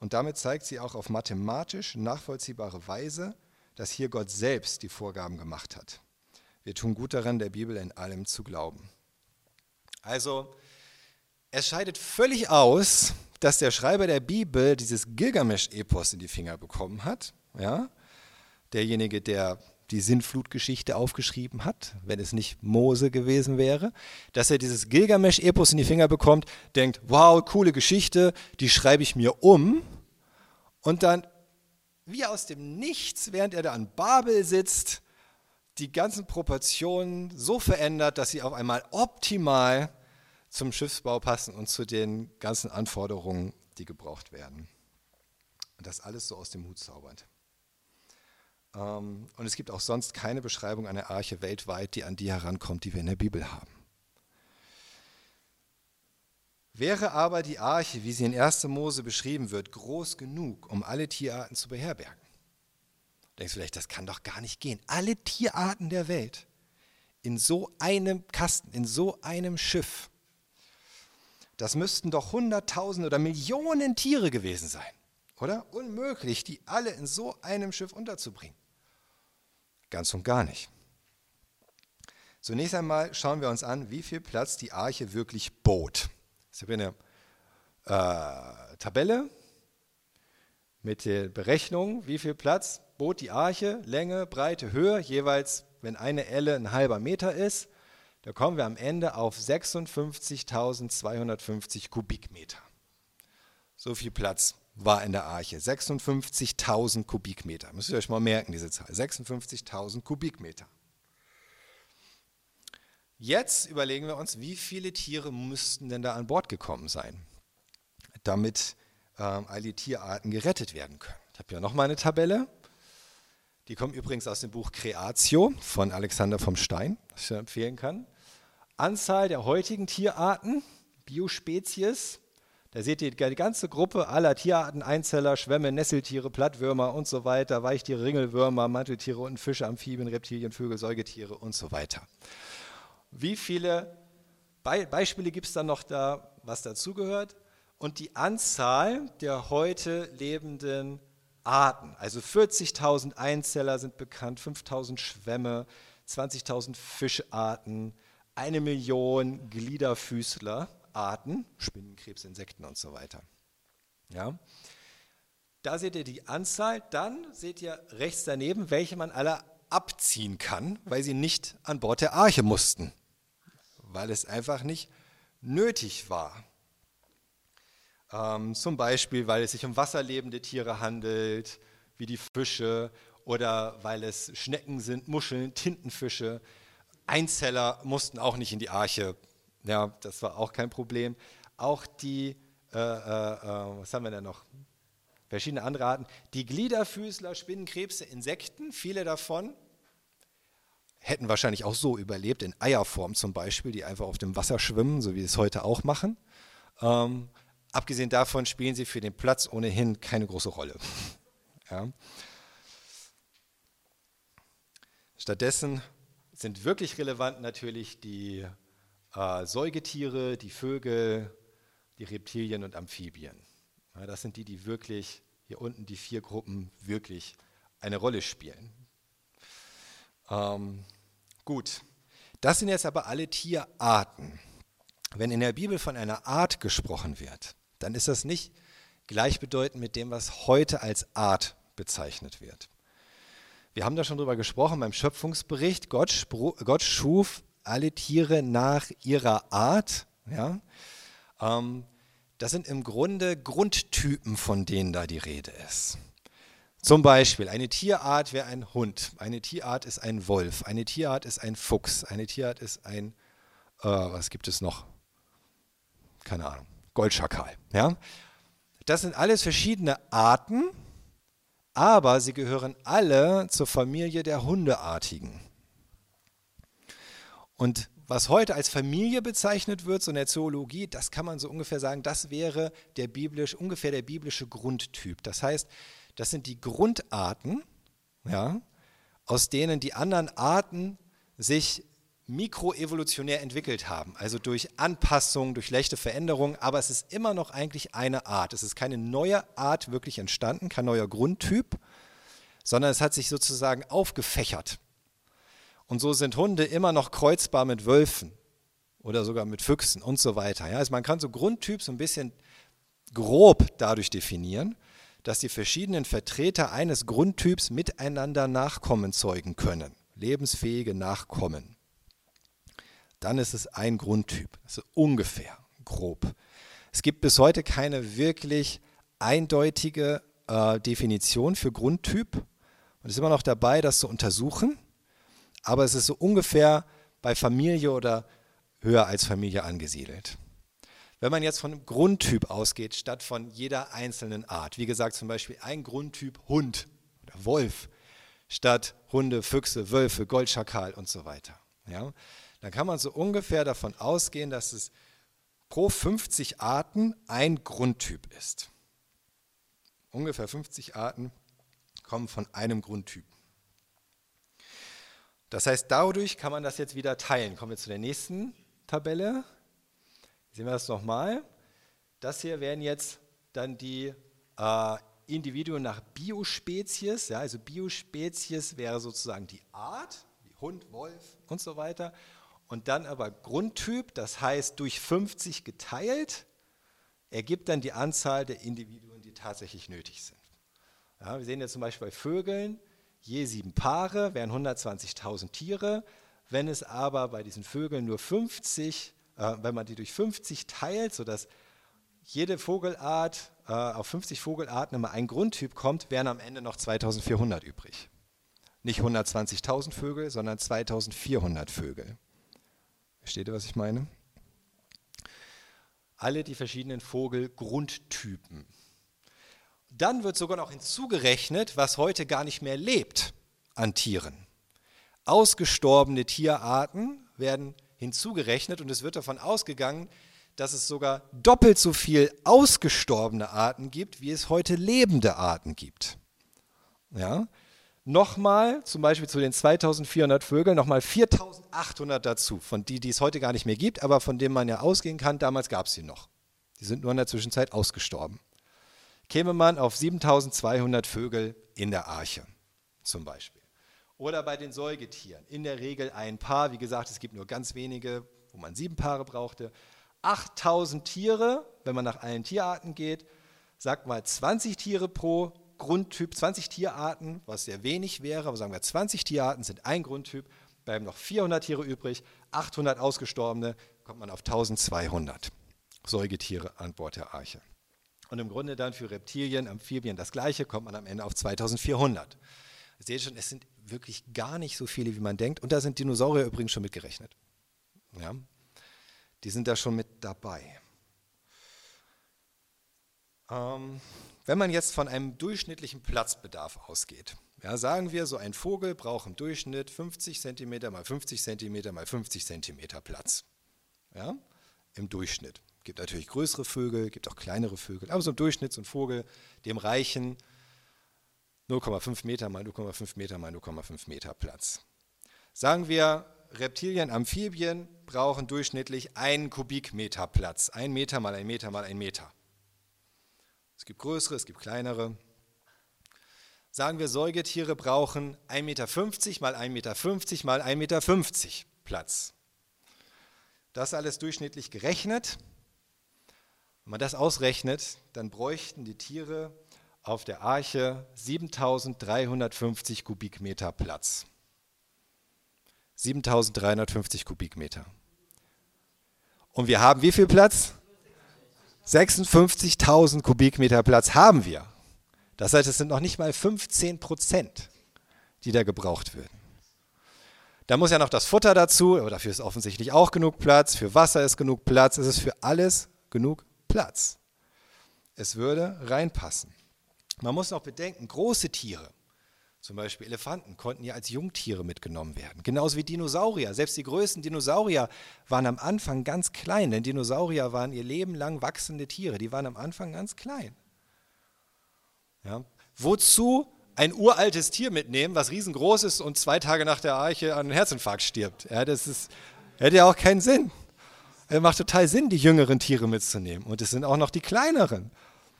und damit zeigt sie auch auf mathematisch nachvollziehbare Weise, dass hier Gott selbst die Vorgaben gemacht hat. Wir tun gut daran, der Bibel in allem zu glauben. Also, es scheidet völlig aus, dass der Schreiber der Bibel dieses Gilgamesch-Epos in die Finger bekommen hat. Ja? Derjenige, der die Sintflutgeschichte aufgeschrieben hat, wenn es nicht Mose gewesen wäre, dass er dieses Gilgamesch-Epos in die Finger bekommt, denkt, wow, coole Geschichte, die schreibe ich mir um und dann wie aus dem Nichts, während er da an Babel sitzt, die ganzen Proportionen so verändert, dass sie auf einmal optimal zum Schiffsbau passen und zu den ganzen Anforderungen, die gebraucht werden. Und das alles so aus dem Hut zaubert. Ähm, und es gibt auch sonst keine Beschreibung einer Arche weltweit, die an die herankommt, die wir in der Bibel haben. Wäre aber die Arche, wie sie in 1. Mose beschrieben wird, groß genug, um alle Tierarten zu beherbergen? Denkst du vielleicht, das kann doch gar nicht gehen. Alle Tierarten der Welt in so einem Kasten, in so einem Schiff. Das müssten doch Hunderttausende oder Millionen Tiere gewesen sein, oder? Unmöglich, die alle in so einem Schiff unterzubringen. Ganz und gar nicht. Zunächst einmal schauen wir uns an, wie viel Platz die Arche wirklich bot. Ich habe eine äh, Tabelle mit der Berechnung, wie viel Platz bot die Arche, Länge, Breite, Höhe, jeweils, wenn eine Elle ein halber Meter ist, da kommen wir am Ende auf 56.250 Kubikmeter. So viel Platz war in der Arche. 56.000 Kubikmeter. Müsst ihr euch mal merken, diese Zahl. 56.000 Kubikmeter. Jetzt überlegen wir uns, wie viele Tiere müssten denn da an Bord gekommen sein, damit ähm, all die Tierarten gerettet werden können. Ich habe hier nochmal eine Tabelle. Die kommt übrigens aus dem Buch Creatio von Alexander vom Stein, das ich empfehlen kann. Anzahl der heutigen Tierarten, Biospezies. Da seht ihr die ganze Gruppe aller Tierarten, Einzeller, Schwämme, Nesseltiere, Plattwürmer und so weiter, Weichtiere, Ringelwürmer, Manteltiere und Fische, Amphibien, Reptilien, Vögel, Säugetiere und so weiter. Wie viele Be Beispiele gibt es dann noch da, was dazugehört? Und die Anzahl der heute lebenden Arten. Also 40.000 Einzeller sind bekannt, 5.000 Schwämme, 20.000 Fischarten, eine Million Gliederfüßlerarten, Spinnenkrebs, Insekten und so weiter. Ja. Da seht ihr die Anzahl, dann seht ihr rechts daneben, welche man alle abziehen kann, weil sie nicht an Bord der Arche mussten, weil es einfach nicht nötig war. Ähm, zum Beispiel, weil es sich um wasserlebende Tiere handelt, wie die Fische, oder weil es Schnecken sind, Muscheln, Tintenfische. Einzeller mussten auch nicht in die Arche. Ja, das war auch kein Problem. Auch die, äh, äh, äh was haben wir denn noch? Verschiedene andere Arten. Die Gliederfüßler, Spinnenkrebse, Insekten, viele davon hätten wahrscheinlich auch so überlebt, in Eierform zum Beispiel, die einfach auf dem Wasser schwimmen, so wie es heute auch machen. Ähm, Abgesehen davon spielen sie für den Platz ohnehin keine große Rolle. Ja. Stattdessen sind wirklich relevant natürlich die äh, Säugetiere, die Vögel, die Reptilien und Amphibien. Ja, das sind die, die wirklich hier unten, die vier Gruppen, wirklich eine Rolle spielen. Ähm, gut, das sind jetzt aber alle Tierarten. Wenn in der Bibel von einer Art gesprochen wird, dann ist das nicht gleichbedeutend mit dem, was heute als Art bezeichnet wird. Wir haben da schon drüber gesprochen beim Schöpfungsbericht. Gott, Gott schuf alle Tiere nach ihrer Art. Ja? Ähm, das sind im Grunde Grundtypen, von denen da die Rede ist. Zum Beispiel, eine Tierart wäre ein Hund, eine Tierart ist ein Wolf, eine Tierart ist ein Fuchs, eine Tierart ist ein, äh, was gibt es noch? Keine Ahnung. Goldschakal. Ja? Das sind alles verschiedene Arten, aber sie gehören alle zur Familie der Hundeartigen. Und was heute als Familie bezeichnet wird, so in der Zoologie, das kann man so ungefähr sagen, das wäre der biblisch, ungefähr der biblische Grundtyp. Das heißt, das sind die Grundarten, ja, aus denen die anderen Arten sich mikroevolutionär entwickelt haben, also durch Anpassung, durch leichte Veränderungen, aber es ist immer noch eigentlich eine Art. Es ist keine neue Art wirklich entstanden, kein neuer Grundtyp, sondern es hat sich sozusagen aufgefächert. Und so sind Hunde immer noch kreuzbar mit Wölfen oder sogar mit Füchsen und so weiter. Ja, also man kann so Grundtyp so ein bisschen grob dadurch definieren, dass die verschiedenen Vertreter eines Grundtyps miteinander Nachkommen zeugen können, lebensfähige Nachkommen. Dann ist es ein Grundtyp, also ungefähr grob. Es gibt bis heute keine wirklich eindeutige äh, Definition für Grundtyp und ist immer noch dabei, das zu untersuchen aber es ist so ungefähr bei Familie oder höher als Familie angesiedelt. Wenn man jetzt von einem Grundtyp ausgeht, statt von jeder einzelnen Art, wie gesagt zum Beispiel ein Grundtyp Hund oder Wolf, statt Hunde, Füchse, Wölfe, Goldschakal und so weiter, ja, dann kann man so ungefähr davon ausgehen, dass es pro 50 Arten ein Grundtyp ist. Ungefähr 50 Arten kommen von einem Grundtyp. Das heißt, dadurch kann man das jetzt wieder teilen. Kommen wir zu der nächsten Tabelle. Sehen wir das nochmal. Das hier wären jetzt dann die äh, Individuen nach Biospezies. Ja, also Biospezies wäre sozusagen die Art, wie Hund, Wolf und so weiter. Und dann aber Grundtyp, das heißt durch 50 geteilt, ergibt dann die Anzahl der Individuen, die tatsächlich nötig sind. Ja, wir sehen jetzt zum Beispiel bei Vögeln, je sieben Paare wären 120.000 Tiere. Wenn es aber bei diesen Vögeln nur 50, äh, wenn man die durch 50 teilt, sodass jede Vogelart äh, auf 50 Vogelarten immer ein Grundtyp kommt, wären am Ende noch 2400 übrig. Nicht 120.000 Vögel, sondern 2400 Vögel. Versteht ihr, was ich meine? Alle die verschiedenen Vogelgrundtypen. Dann wird sogar noch hinzugerechnet, was heute gar nicht mehr lebt an Tieren. Ausgestorbene Tierarten werden hinzugerechnet und es wird davon ausgegangen, dass es sogar doppelt so viel ausgestorbene Arten gibt, wie es heute lebende Arten gibt. Ja? Nochmal, zum Beispiel zu den 2400 Vögeln, nochmal 4800 dazu, von die, die es heute gar nicht mehr gibt, aber von denen man ja ausgehen kann, damals gab es sie noch. Die sind nur in der Zwischenzeit ausgestorben käme man auf 7200 Vögel in der Arche zum Beispiel. Oder bei den Säugetieren. In der Regel ein Paar. Wie gesagt, es gibt nur ganz wenige, wo man sieben Paare brauchte. 8000 Tiere, wenn man nach allen Tierarten geht. Sagt mal 20 Tiere pro Grundtyp, 20 Tierarten, was sehr wenig wäre, aber sagen wir 20 Tierarten sind ein Grundtyp, bleiben noch 400 Tiere übrig, 800 ausgestorbene, kommt man auf 1200 Säugetiere an Bord der Arche. Und im Grunde dann für Reptilien, Amphibien das gleiche, kommt man am Ende auf 2400. Ihr seht schon, es sind wirklich gar nicht so viele, wie man denkt. Und da sind Dinosaurier übrigens schon mitgerechnet. Ja? Die sind da schon mit dabei. Ähm, wenn man jetzt von einem durchschnittlichen Platzbedarf ausgeht, ja, sagen wir, so ein Vogel braucht im Durchschnitt 50 cm mal 50 cm mal 50 cm Platz. Ja, Im Durchschnitt gibt natürlich größere Vögel, gibt auch kleinere Vögel, aber so im Durchschnitt so ein Vogel, dem reichen 0,5 Meter mal 0,5 Meter mal 0,5 Meter Platz. Sagen wir, Reptilien, Amphibien brauchen durchschnittlich einen Kubikmeter Platz. Ein Meter mal ein Meter mal ein Meter. Es gibt größere, es gibt kleinere. Sagen wir, Säugetiere brauchen 1,50 Meter mal 1,50 Meter mal 1,50 Meter Platz. Das alles durchschnittlich gerechnet. Wenn man das ausrechnet, dann bräuchten die Tiere auf der Arche 7350 Kubikmeter Platz. 7350 Kubikmeter. Und wir haben wie viel Platz? 56.000 Kubikmeter Platz haben wir. Das heißt, es sind noch nicht mal 15 Prozent, die da gebraucht würden. Da muss ja noch das Futter dazu, aber dafür ist offensichtlich auch genug Platz. Für Wasser ist genug Platz. Es ist für alles genug Platz. Es würde reinpassen. Man muss noch bedenken, große Tiere, zum Beispiel Elefanten, konnten ja als Jungtiere mitgenommen werden. Genauso wie Dinosaurier. Selbst die größten Dinosaurier waren am Anfang ganz klein, denn Dinosaurier waren ihr Leben lang wachsende Tiere. Die waren am Anfang ganz klein. Ja? Wozu ein uraltes Tier mitnehmen, was riesengroß ist und zwei Tage nach der Arche an einem Herzinfarkt stirbt? Ja, das ist, hätte ja auch keinen Sinn. Es macht total Sinn, die jüngeren Tiere mitzunehmen. Und es sind auch noch die kleineren.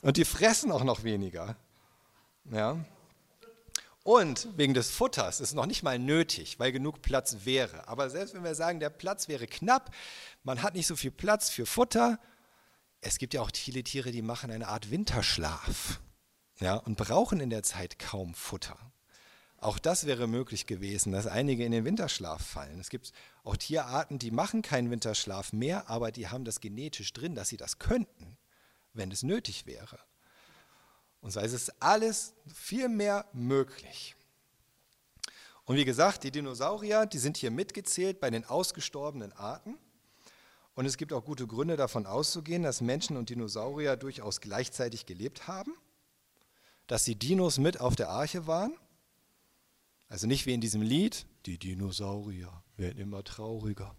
Und die fressen auch noch weniger. Ja? Und wegen des Futters ist noch nicht mal nötig, weil genug Platz wäre. Aber selbst wenn wir sagen, der Platz wäre knapp, man hat nicht so viel Platz für Futter, es gibt ja auch viele Tiere, die machen eine Art Winterschlaf ja, und brauchen in der Zeit kaum Futter. Auch das wäre möglich gewesen, dass einige in den Winterschlaf fallen. Es gibt auch Tierarten, die machen keinen Winterschlaf mehr, aber die haben das genetisch drin, dass sie das könnten, wenn es nötig wäre. Und so ist es alles viel mehr möglich. Und wie gesagt, die Dinosaurier, die sind hier mitgezählt bei den ausgestorbenen Arten. Und es gibt auch gute Gründe davon auszugehen, dass Menschen und Dinosaurier durchaus gleichzeitig gelebt haben, dass die Dinos mit auf der Arche waren. Also nicht wie in diesem Lied, die Dinosaurier werden immer trauriger,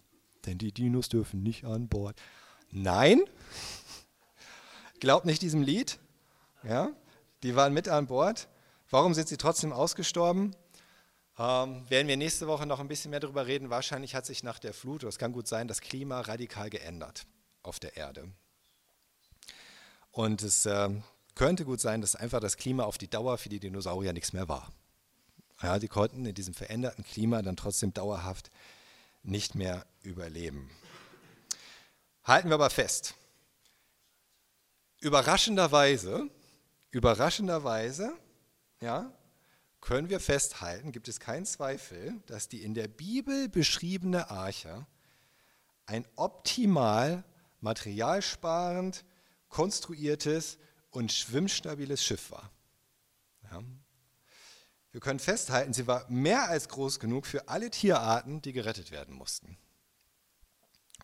denn die Dinos dürfen nicht an Bord. Nein, glaubt nicht diesem Lied. Ja? die waren mit an Bord. Warum sind sie trotzdem ausgestorben? Ähm, werden wir nächste Woche noch ein bisschen mehr darüber reden. Wahrscheinlich hat sich nach der Flut, oder es kann gut sein, das Klima radikal geändert auf der Erde. Und es äh, könnte gut sein, dass einfach das Klima auf die Dauer für die Dinosaurier nichts mehr war. Ja, die konnten in diesem veränderten Klima dann trotzdem dauerhaft nicht mehr überleben. Halten wir aber fest. Überraschenderweise Überraschenderweise ja, können wir festhalten, gibt es keinen Zweifel, dass die in der Bibel beschriebene Arche ein optimal materialsparend konstruiertes und schwimmstabiles Schiff war. Ja. Wir können festhalten, sie war mehr als groß genug für alle Tierarten, die gerettet werden mussten.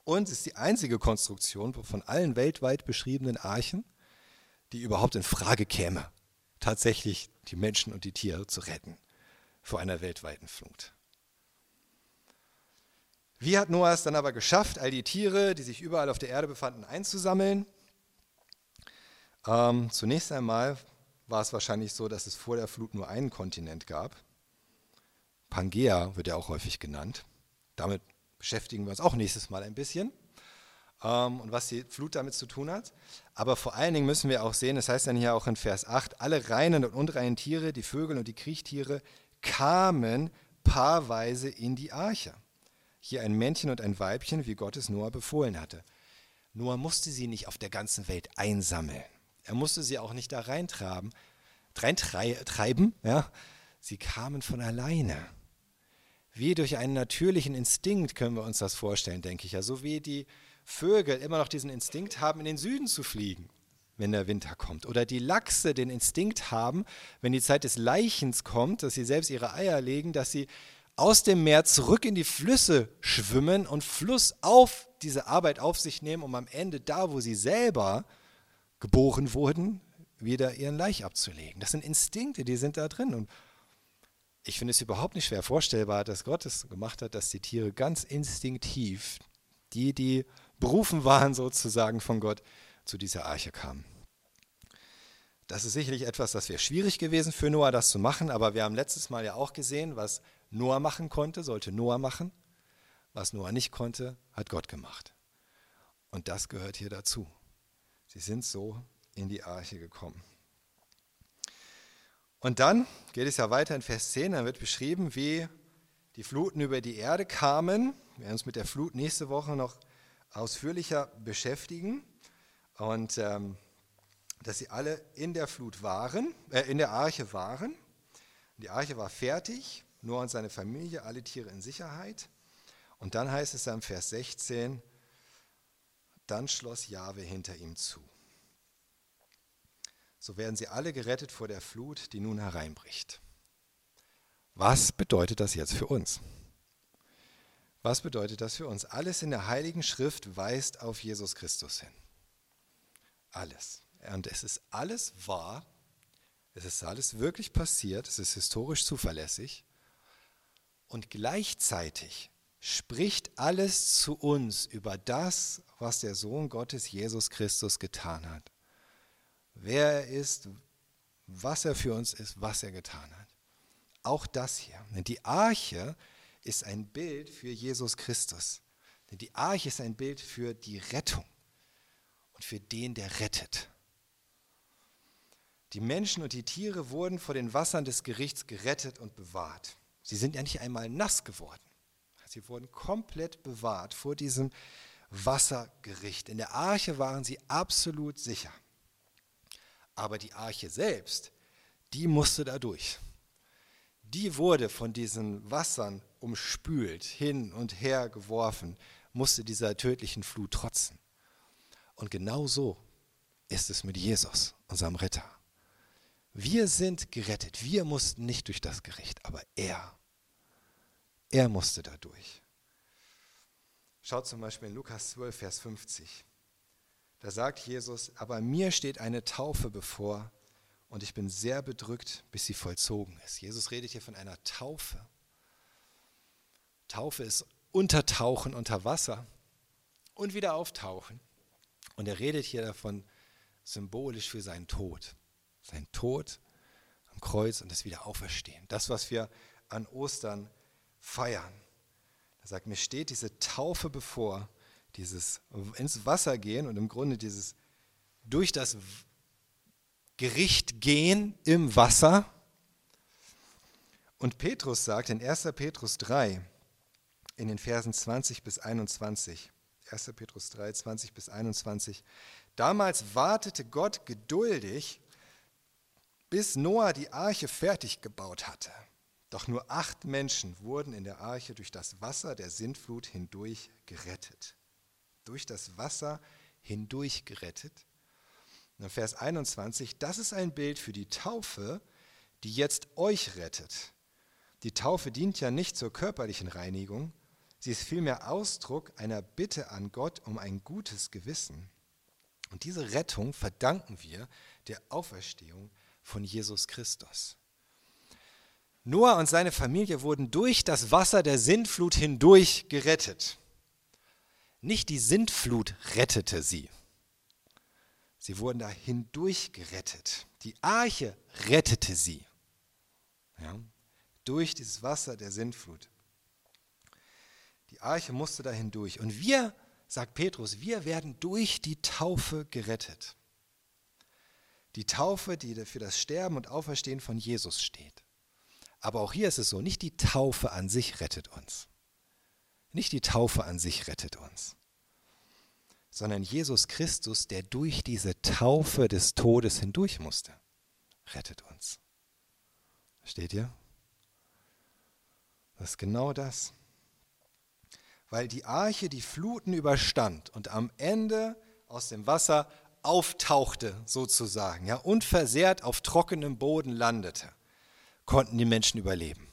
Und sie ist die einzige Konstruktion von allen weltweit beschriebenen Archen, die überhaupt in Frage käme, tatsächlich die Menschen und die Tiere zu retten vor einer weltweiten Flut. Wie hat Noah es dann aber geschafft, all die Tiere, die sich überall auf der Erde befanden, einzusammeln? Ähm, zunächst einmal war es wahrscheinlich so, dass es vor der Flut nur einen Kontinent gab. Pangea wird ja auch häufig genannt. Damit beschäftigen wir uns auch nächstes Mal ein bisschen ähm, und was die Flut damit zu tun hat. Aber vor allen Dingen müssen wir auch sehen, das heißt dann hier auch in Vers 8, alle reinen und unreinen Tiere, die Vögel und die Kriechtiere, kamen paarweise in die Arche. Hier ein Männchen und ein Weibchen, wie Gott es Noah befohlen hatte. Noah musste sie nicht auf der ganzen Welt einsammeln. Er musste sie auch nicht da reintreiben, reintreiben, ja. Sie kamen von alleine. Wie durch einen natürlichen Instinkt können wir uns das vorstellen, denke ich. Ja, so wie die Vögel immer noch diesen Instinkt haben, in den Süden zu fliegen, wenn der Winter kommt. Oder die Lachse den Instinkt haben, wenn die Zeit des Leichens kommt, dass sie selbst ihre Eier legen, dass sie aus dem Meer zurück in die Flüsse schwimmen und Fluss auf diese Arbeit auf sich nehmen, um am Ende da, wo sie selber geboren wurden, wieder ihren Laich abzulegen. Das sind Instinkte, die sind da drin. Und ich finde es überhaupt nicht schwer vorstellbar, dass Gott es gemacht hat, dass die Tiere ganz instinktiv, die, die berufen waren sozusagen von Gott, zu dieser Arche kamen. Das ist sicherlich etwas, das wäre schwierig gewesen für Noah, das zu machen, aber wir haben letztes Mal ja auch gesehen, was Noah machen konnte, sollte Noah machen. Was Noah nicht konnte, hat Gott gemacht. Und das gehört hier dazu. Sie sind so in die Arche gekommen. Und dann geht es ja weiter in Vers 10, dann wird beschrieben, wie die Fluten über die Erde kamen. Wir werden uns mit der Flut nächste Woche noch ausführlicher beschäftigen und ähm, dass sie alle in der Flut waren, äh, in der Arche waren. Die Arche war fertig, nur und seine Familie, alle Tiere in Sicherheit. Und dann heißt es am Vers 16, dann schloss Jahwe hinter ihm zu. So werden sie alle gerettet vor der Flut, die nun hereinbricht. Was bedeutet das jetzt für uns? Was bedeutet das für uns? Alles in der Heiligen Schrift weist auf Jesus Christus hin. Alles. Und es ist alles wahr. Es ist alles wirklich passiert. Es ist historisch zuverlässig. Und gleichzeitig spricht alles zu uns über das, was der Sohn Gottes Jesus Christus getan hat. Wer er ist, was er für uns ist, was er getan hat. Auch das hier. Die Arche ist ein Bild für Jesus Christus. Die Arche ist ein Bild für die Rettung und für den, der rettet. Die Menschen und die Tiere wurden vor den Wassern des Gerichts gerettet und bewahrt. Sie sind ja nicht einmal nass geworden. Sie wurden komplett bewahrt vor diesem Wassergericht. In der Arche waren sie absolut sicher. Aber die Arche selbst, die musste da durch. Die wurde von diesen Wassern umspült, hin und her geworfen, musste dieser tödlichen Flut trotzen. Und genau so ist es mit Jesus, unserem Retter. Wir sind gerettet. Wir mussten nicht durch das Gericht, aber er, er musste da durch. Schaut zum Beispiel in Lukas 12, Vers 50. Da sagt Jesus, aber mir steht eine Taufe bevor und ich bin sehr bedrückt, bis sie vollzogen ist. Jesus redet hier von einer Taufe. Taufe ist Untertauchen unter Wasser und wieder auftauchen. Und er redet hier davon symbolisch für seinen Tod. Sein Tod am Kreuz und das Wiederauferstehen. Das, was wir an Ostern feiern. Er sagt, mir steht diese Taufe bevor, dieses ins Wasser gehen und im Grunde dieses durch das Gericht gehen im Wasser. Und Petrus sagt in 1. Petrus 3, in den Versen 20 bis 21, 1. Petrus 3, 20 bis 21, damals wartete Gott geduldig, bis Noah die Arche fertig gebaut hatte. Doch nur acht Menschen wurden in der Arche durch das Wasser der Sintflut hindurch gerettet. Durch das Wasser hindurch gerettet. Und Vers 21, das ist ein Bild für die Taufe, die jetzt euch rettet. Die Taufe dient ja nicht zur körperlichen Reinigung, sie ist vielmehr Ausdruck einer Bitte an Gott um ein gutes Gewissen. Und diese Rettung verdanken wir der Auferstehung von Jesus Christus. Noah und seine Familie wurden durch das Wasser der Sintflut hindurch gerettet. Nicht die Sintflut rettete sie. Sie wurden da hindurch gerettet. Die Arche rettete sie. Ja, durch dieses Wasser der Sintflut. Die Arche musste da hindurch. Und wir, sagt Petrus, wir werden durch die Taufe gerettet. Die Taufe, die für das Sterben und Auferstehen von Jesus steht. Aber auch hier ist es so, nicht die Taufe an sich rettet uns. Nicht die Taufe an sich rettet uns, sondern Jesus Christus, der durch diese Taufe des Todes hindurch musste, rettet uns. Versteht ihr? Das ist genau das. Weil die Arche die Fluten überstand und am Ende aus dem Wasser auftauchte sozusagen, ja, unversehrt auf trockenem Boden landete, konnten die Menschen überleben.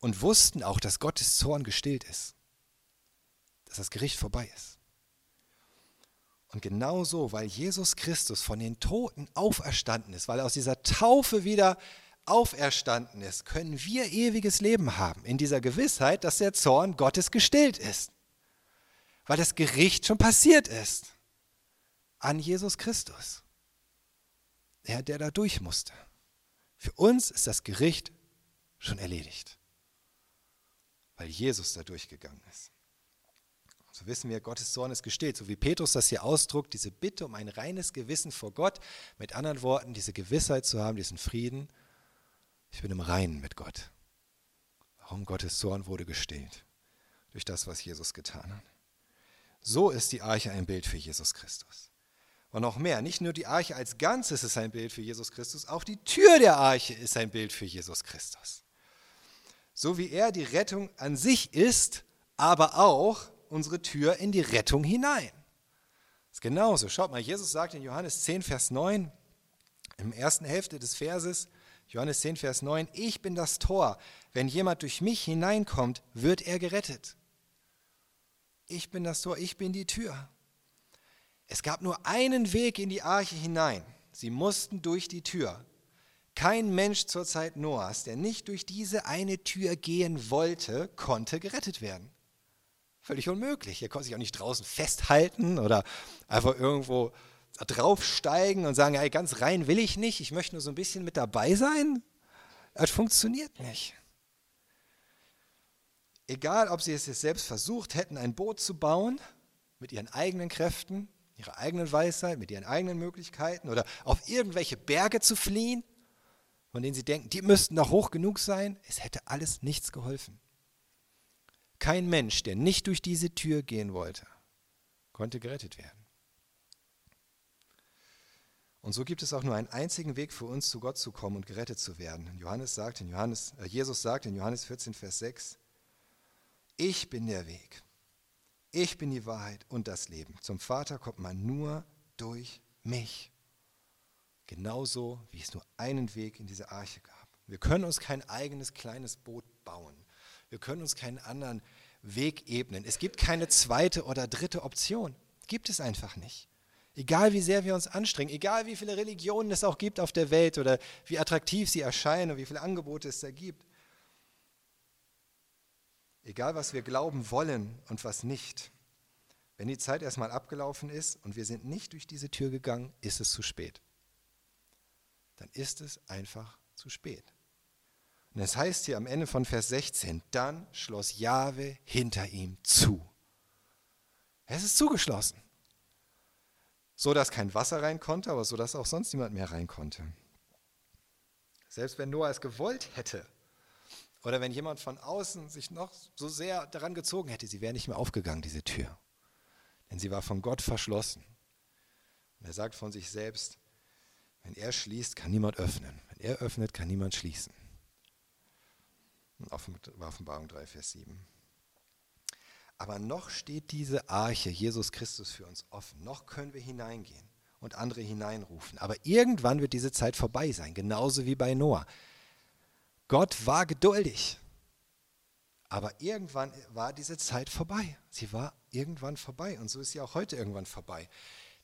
Und wussten auch, dass Gottes Zorn gestillt ist, dass das Gericht vorbei ist. Und genauso, weil Jesus Christus von den Toten auferstanden ist, weil er aus dieser Taufe wieder auferstanden ist, können wir ewiges Leben haben, in dieser Gewissheit, dass der Zorn Gottes gestillt ist, weil das Gericht schon passiert ist an Jesus Christus. Er, der da durch musste. Für uns ist das Gericht schon erledigt, weil Jesus da durchgegangen ist. So wissen wir, Gottes Zorn ist gestillt, so wie Petrus das hier ausdruckt, diese Bitte um ein reines Gewissen vor Gott, mit anderen Worten, diese Gewissheit zu haben, diesen Frieden, ich bin im Reinen mit Gott. Warum Gottes Zorn wurde gestillt? Durch das, was Jesus getan hat. So ist die Arche ein Bild für Jesus Christus. Und noch mehr, nicht nur die Arche als Ganzes ist ein Bild für Jesus Christus, auch die Tür der Arche ist ein Bild für Jesus Christus. So wie er die Rettung an sich ist, aber auch unsere Tür in die Rettung hinein. Das ist genauso. Schaut mal, Jesus sagt in Johannes 10, Vers 9, im ersten Hälfte des Verses, Johannes 10, Vers 9, ich bin das Tor. Wenn jemand durch mich hineinkommt, wird er gerettet. Ich bin das Tor, ich bin die Tür. Es gab nur einen Weg in die Arche hinein. Sie mussten durch die Tür. Kein Mensch zur Zeit Noahs, der nicht durch diese eine Tür gehen wollte, konnte gerettet werden. Völlig unmöglich. Er konnte sich auch nicht draußen festhalten oder einfach irgendwo draufsteigen und sagen, hey, ganz rein will ich nicht, ich möchte nur so ein bisschen mit dabei sein. Das funktioniert nicht. Egal, ob sie es jetzt selbst versucht hätten, ein Boot zu bauen, mit ihren eigenen Kräften, ihrer eigenen Weisheit, mit ihren eigenen Möglichkeiten oder auf irgendwelche Berge zu fliehen, von denen sie denken, die müssten noch hoch genug sein, es hätte alles nichts geholfen. Kein Mensch, der nicht durch diese Tür gehen wollte, konnte gerettet werden. Und so gibt es auch nur einen einzigen Weg für uns, zu Gott zu kommen und gerettet zu werden. Johannes sagt in Johannes, äh, Jesus sagt in Johannes 14, Vers 6, ich bin der Weg, ich bin die Wahrheit und das Leben. Zum Vater kommt man nur durch mich. Genauso wie es nur einen Weg in diese Arche gab. Wir können uns kein eigenes kleines Boot bauen. Wir können uns keinen anderen Weg ebnen. Es gibt keine zweite oder dritte Option. Gibt es einfach nicht. Egal wie sehr wir uns anstrengen, egal wie viele Religionen es auch gibt auf der Welt oder wie attraktiv sie erscheinen und wie viele Angebote es da gibt. Egal was wir glauben wollen und was nicht. Wenn die Zeit erstmal abgelaufen ist und wir sind nicht durch diese Tür gegangen, ist es zu spät. Dann ist es einfach zu spät. Und es heißt hier am Ende von Vers 16, dann schloss Jahwe hinter ihm zu. Es ist zugeschlossen. So dass kein Wasser rein konnte, aber so dass auch sonst niemand mehr rein konnte. Selbst wenn Noah es gewollt hätte, oder wenn jemand von außen sich noch so sehr daran gezogen hätte, sie wäre nicht mehr aufgegangen, diese Tür. Denn sie war von Gott verschlossen. Und er sagt von sich selbst, wenn er schließt, kann niemand öffnen. Wenn er öffnet, kann niemand schließen. Offenbarung 3, Vers 7. Aber noch steht diese Arche, Jesus Christus, für uns offen. Noch können wir hineingehen und andere hineinrufen. Aber irgendwann wird diese Zeit vorbei sein, genauso wie bei Noah. Gott war geduldig. Aber irgendwann war diese Zeit vorbei. Sie war irgendwann vorbei. Und so ist sie auch heute irgendwann vorbei.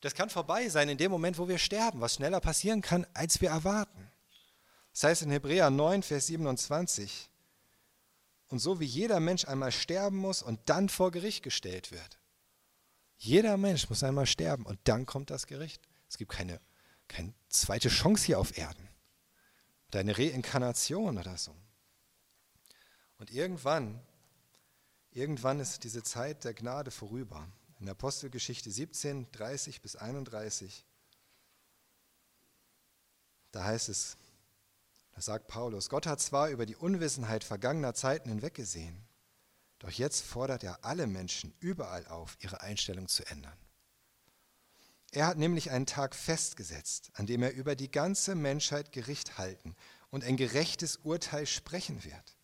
Das kann vorbei sein in dem Moment, wo wir sterben, was schneller passieren kann, als wir erwarten. Das heißt in Hebräer 9, Vers 27, und so wie jeder Mensch einmal sterben muss und dann vor Gericht gestellt wird. Jeder Mensch muss einmal sterben und dann kommt das Gericht. Es gibt keine, keine zweite Chance hier auf Erden. Oder eine Reinkarnation oder so. Und irgendwann, irgendwann ist diese Zeit der Gnade vorüber. In Apostelgeschichte 17, 30 bis 31, da heißt es, da sagt Paulus, Gott hat zwar über die Unwissenheit vergangener Zeiten hinweggesehen, doch jetzt fordert er alle Menschen überall auf, ihre Einstellung zu ändern. Er hat nämlich einen Tag festgesetzt, an dem er über die ganze Menschheit Gericht halten und ein gerechtes Urteil sprechen wird.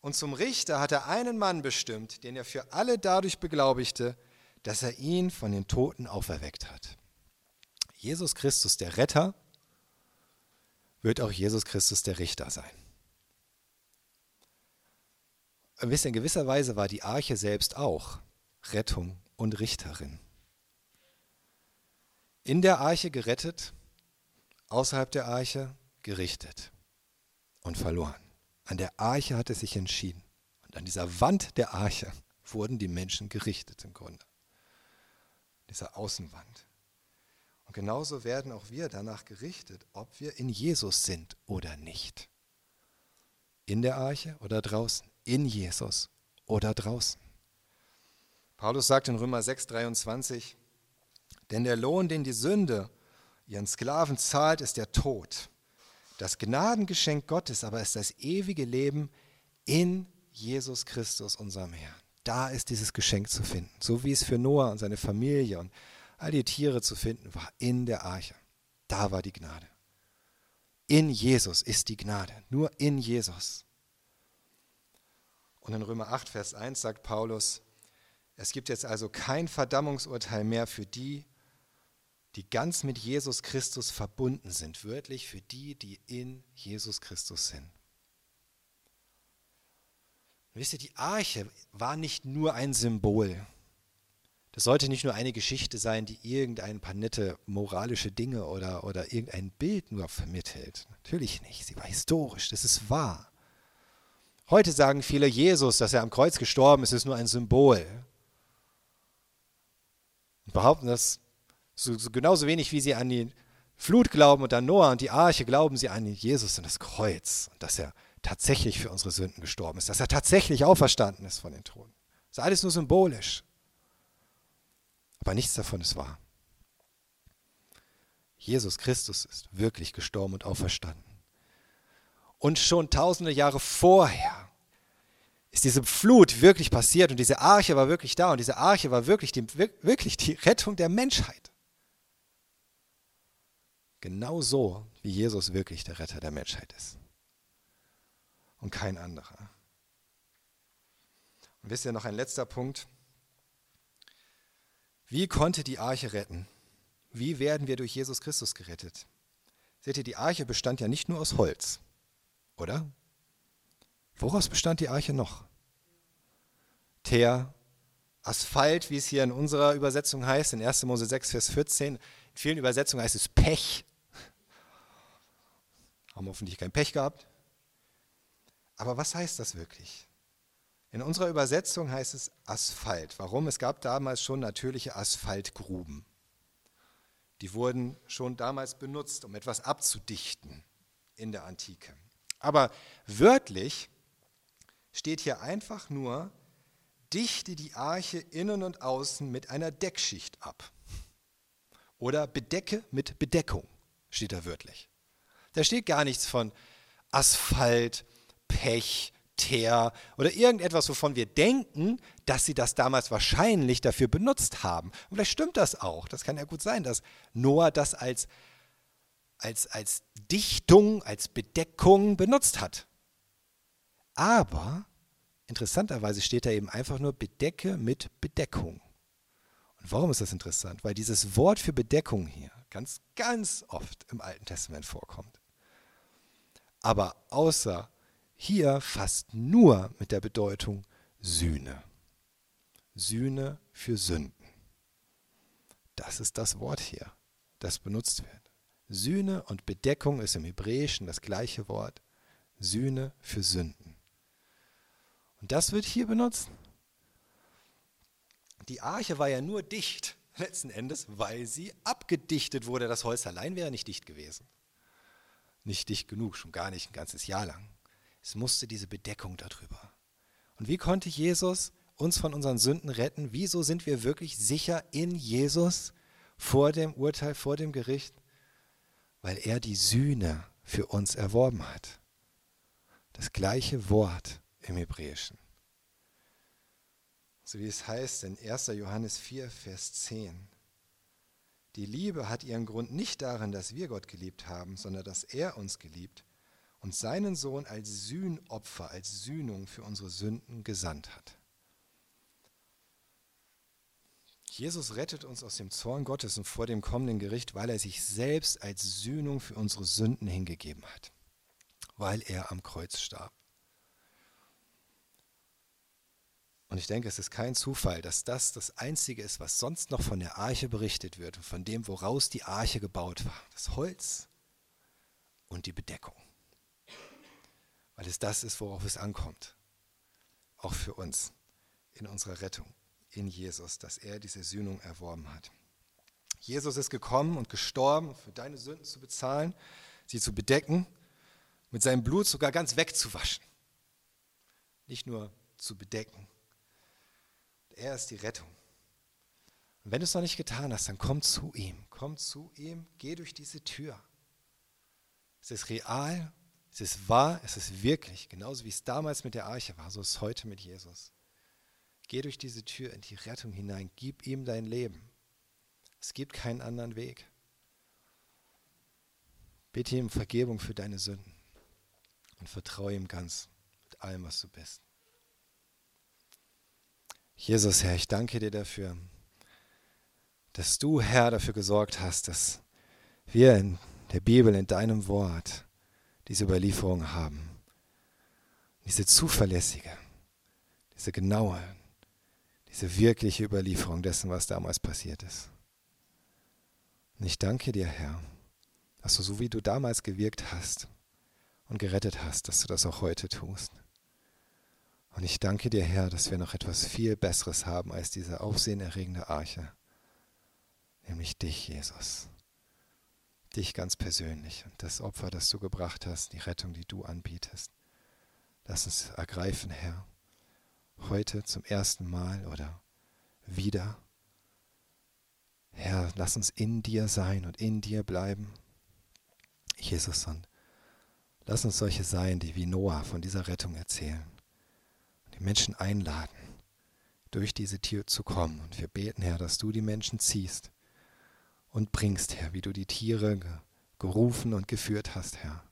Und zum Richter hat er einen Mann bestimmt, den er für alle dadurch beglaubigte, dass er ihn von den Toten auferweckt hat. Jesus Christus, der Retter, wird auch Jesus Christus der Richter sein. In gewisser Weise war die Arche selbst auch Rettung und Richterin. In der Arche gerettet, außerhalb der Arche gerichtet und verloren. An der Arche hat es sich entschieden. Und an dieser Wand der Arche wurden die Menschen gerichtet im Grunde. Dieser Außenwand. Und genauso werden auch wir danach gerichtet, ob wir in Jesus sind oder nicht. In der Arche oder draußen. In Jesus oder draußen. Paulus sagt in Römer 6, 23, denn der Lohn, den die Sünde ihren Sklaven zahlt, ist der Tod. Das Gnadengeschenk Gottes aber ist das ewige Leben in Jesus Christus, unserem Herrn. Da ist dieses Geschenk zu finden, so wie es für Noah und seine Familie und all die Tiere zu finden war, in der Arche. Da war die Gnade. In Jesus ist die Gnade, nur in Jesus. Und in Römer 8, Vers 1 sagt Paulus, es gibt jetzt also kein Verdammungsurteil mehr für die, die ganz mit Jesus Christus verbunden sind, wörtlich für die, die in Jesus Christus sind. wisst ihr, die Arche war nicht nur ein Symbol das sollte nicht nur eine Geschichte sein, die irgendein paar nette moralische Dinge oder, oder irgendein Bild nur vermittelt. Natürlich nicht. Sie war historisch. Das ist wahr. Heute sagen viele, Jesus, dass er am Kreuz gestorben ist, ist nur ein Symbol. Und behaupten das So, so genauso wenig wie sie an die Flut glauben und an Noah und die Arche, glauben sie an Jesus und das Kreuz und dass er tatsächlich für unsere Sünden gestorben ist, dass er tatsächlich auferstanden ist von den Toten. Das ist alles nur symbolisch. Aber nichts davon ist wahr. Jesus Christus ist wirklich gestorben und auferstanden. Und schon tausende Jahre vorher ist diese Flut wirklich passiert und diese Arche war wirklich da und diese Arche war wirklich die, wirklich die Rettung der Menschheit. Genau so, wie Jesus wirklich der Retter der Menschheit ist. Und kein anderer. Und wisst ihr noch ein letzter Punkt? Wie konnte die Arche retten? Wie werden wir durch Jesus Christus gerettet? Seht ihr, die Arche bestand ja nicht nur aus Holz, oder? Woraus bestand die Arche noch? Teer, Asphalt, wie es hier in unserer Übersetzung heißt, in 1. Mose 6, Vers 14. In vielen Übersetzungen heißt es Pech. Haben hoffentlich kein Pech gehabt. Aber was heißt das wirklich? In unserer Übersetzung heißt es Asphalt. Warum? Es gab damals schon natürliche Asphaltgruben. Die wurden schon damals benutzt, um etwas abzudichten in der Antike. Aber wörtlich steht hier einfach nur, dichte die Arche innen und außen mit einer Deckschicht ab. Oder bedecke mit Bedeckung, steht da wörtlich. Da steht gar nichts von Asphalt, Pech, Teer oder irgendetwas, wovon wir denken, dass sie das damals wahrscheinlich dafür benutzt haben. Und vielleicht stimmt das auch. Das kann ja gut sein, dass Noah das als, als, als Dichtung, als Bedeckung benutzt hat. Aber interessanterweise steht da eben einfach nur Bedecke mit Bedeckung. Und warum ist das interessant? Weil dieses Wort für Bedeckung hier ganz, ganz oft im Alten Testament vorkommt. Aber außer hier fast nur mit der Bedeutung Sühne. Sühne für Sünden. Das ist das Wort hier, das benutzt wird. Sühne und Bedeckung ist im Hebräischen das gleiche Wort. Sühne für Sünden. Und das wird hier benutzt. Die Arche war ja nur dicht, letzten Endes, weil sie abgedichtet wurde. Das Holz allein wäre nicht dicht gewesen. Nicht dicht genug, schon gar nicht ein ganzes Jahr lang. Es musste diese Bedeckung darüber. Und wie konnte Jesus uns von unseren Sünden retten? Wieso sind wir wirklich sicher in Jesus vor dem Urteil, vor dem Gericht? Weil er die Sühne für uns erworben hat. Das gleiche Wort im Hebräischen. So wie es heißt in 1. Johannes 4, Vers 10. Die Liebe hat ihren Grund nicht darin, dass wir Gott geliebt haben, sondern dass er uns geliebt und seinen Sohn als Sühnopfer, als Sühnung für unsere Sünden gesandt hat. Jesus rettet uns aus dem Zorn Gottes und vor dem kommenden Gericht, weil er sich selbst als Sühnung für unsere Sünden hingegeben hat, weil er am Kreuz starb. Und ich denke, es ist kein Zufall, dass das das Einzige ist, was sonst noch von der Arche berichtet wird und von dem, woraus die Arche gebaut war. Das Holz und die Bedeckung weil es das ist, worauf es ankommt. Auch für uns in unserer Rettung in Jesus, dass er diese Sühnung erworben hat. Jesus ist gekommen und gestorben, für deine Sünden zu bezahlen, sie zu bedecken, mit seinem Blut sogar ganz wegzuwaschen. Nicht nur zu bedecken. Er ist die Rettung. Und wenn du es noch nicht getan hast, dann komm zu ihm. Komm zu ihm, geh durch diese Tür. Es ist real es ist wahr, es ist wirklich, genauso wie es damals mit der Arche war, so ist es heute mit Jesus. Geh durch diese Tür in die Rettung hinein, gib ihm dein Leben. Es gibt keinen anderen Weg. Bitte ihm Vergebung für deine Sünden und vertraue ihm ganz mit allem, was du bist. Jesus, Herr, ich danke dir dafür, dass du, Herr, dafür gesorgt hast, dass wir in der Bibel, in deinem Wort, diese Überlieferung haben. Diese zuverlässige, diese genaue, diese wirkliche Überlieferung dessen, was damals passiert ist. Und ich danke dir, Herr, dass du so wie du damals gewirkt hast und gerettet hast, dass du das auch heute tust. Und ich danke dir, Herr, dass wir noch etwas viel Besseres haben als diese aufsehenerregende Arche, nämlich dich, Jesus. Dich ganz persönlich und das Opfer, das du gebracht hast, die Rettung, die du anbietest. Lass uns ergreifen, Herr, heute zum ersten Mal oder wieder. Herr, lass uns in dir sein und in dir bleiben. Jesus, und lass uns solche sein, die wie Noah von dieser Rettung erzählen die Menschen einladen, durch diese Tür zu kommen. Und wir beten, Herr, dass du die Menschen ziehst und bringst, Herr, wie du die Tiere gerufen und geführt hast, Herr.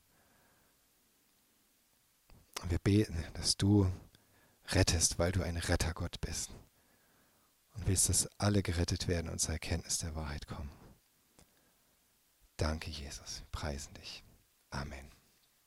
Und wir beten, dass du rettest, weil du ein Rettergott bist. Und willst, dass alle gerettet werden und zur Erkenntnis der Wahrheit kommen. Danke, Jesus. Wir preisen dich. Amen.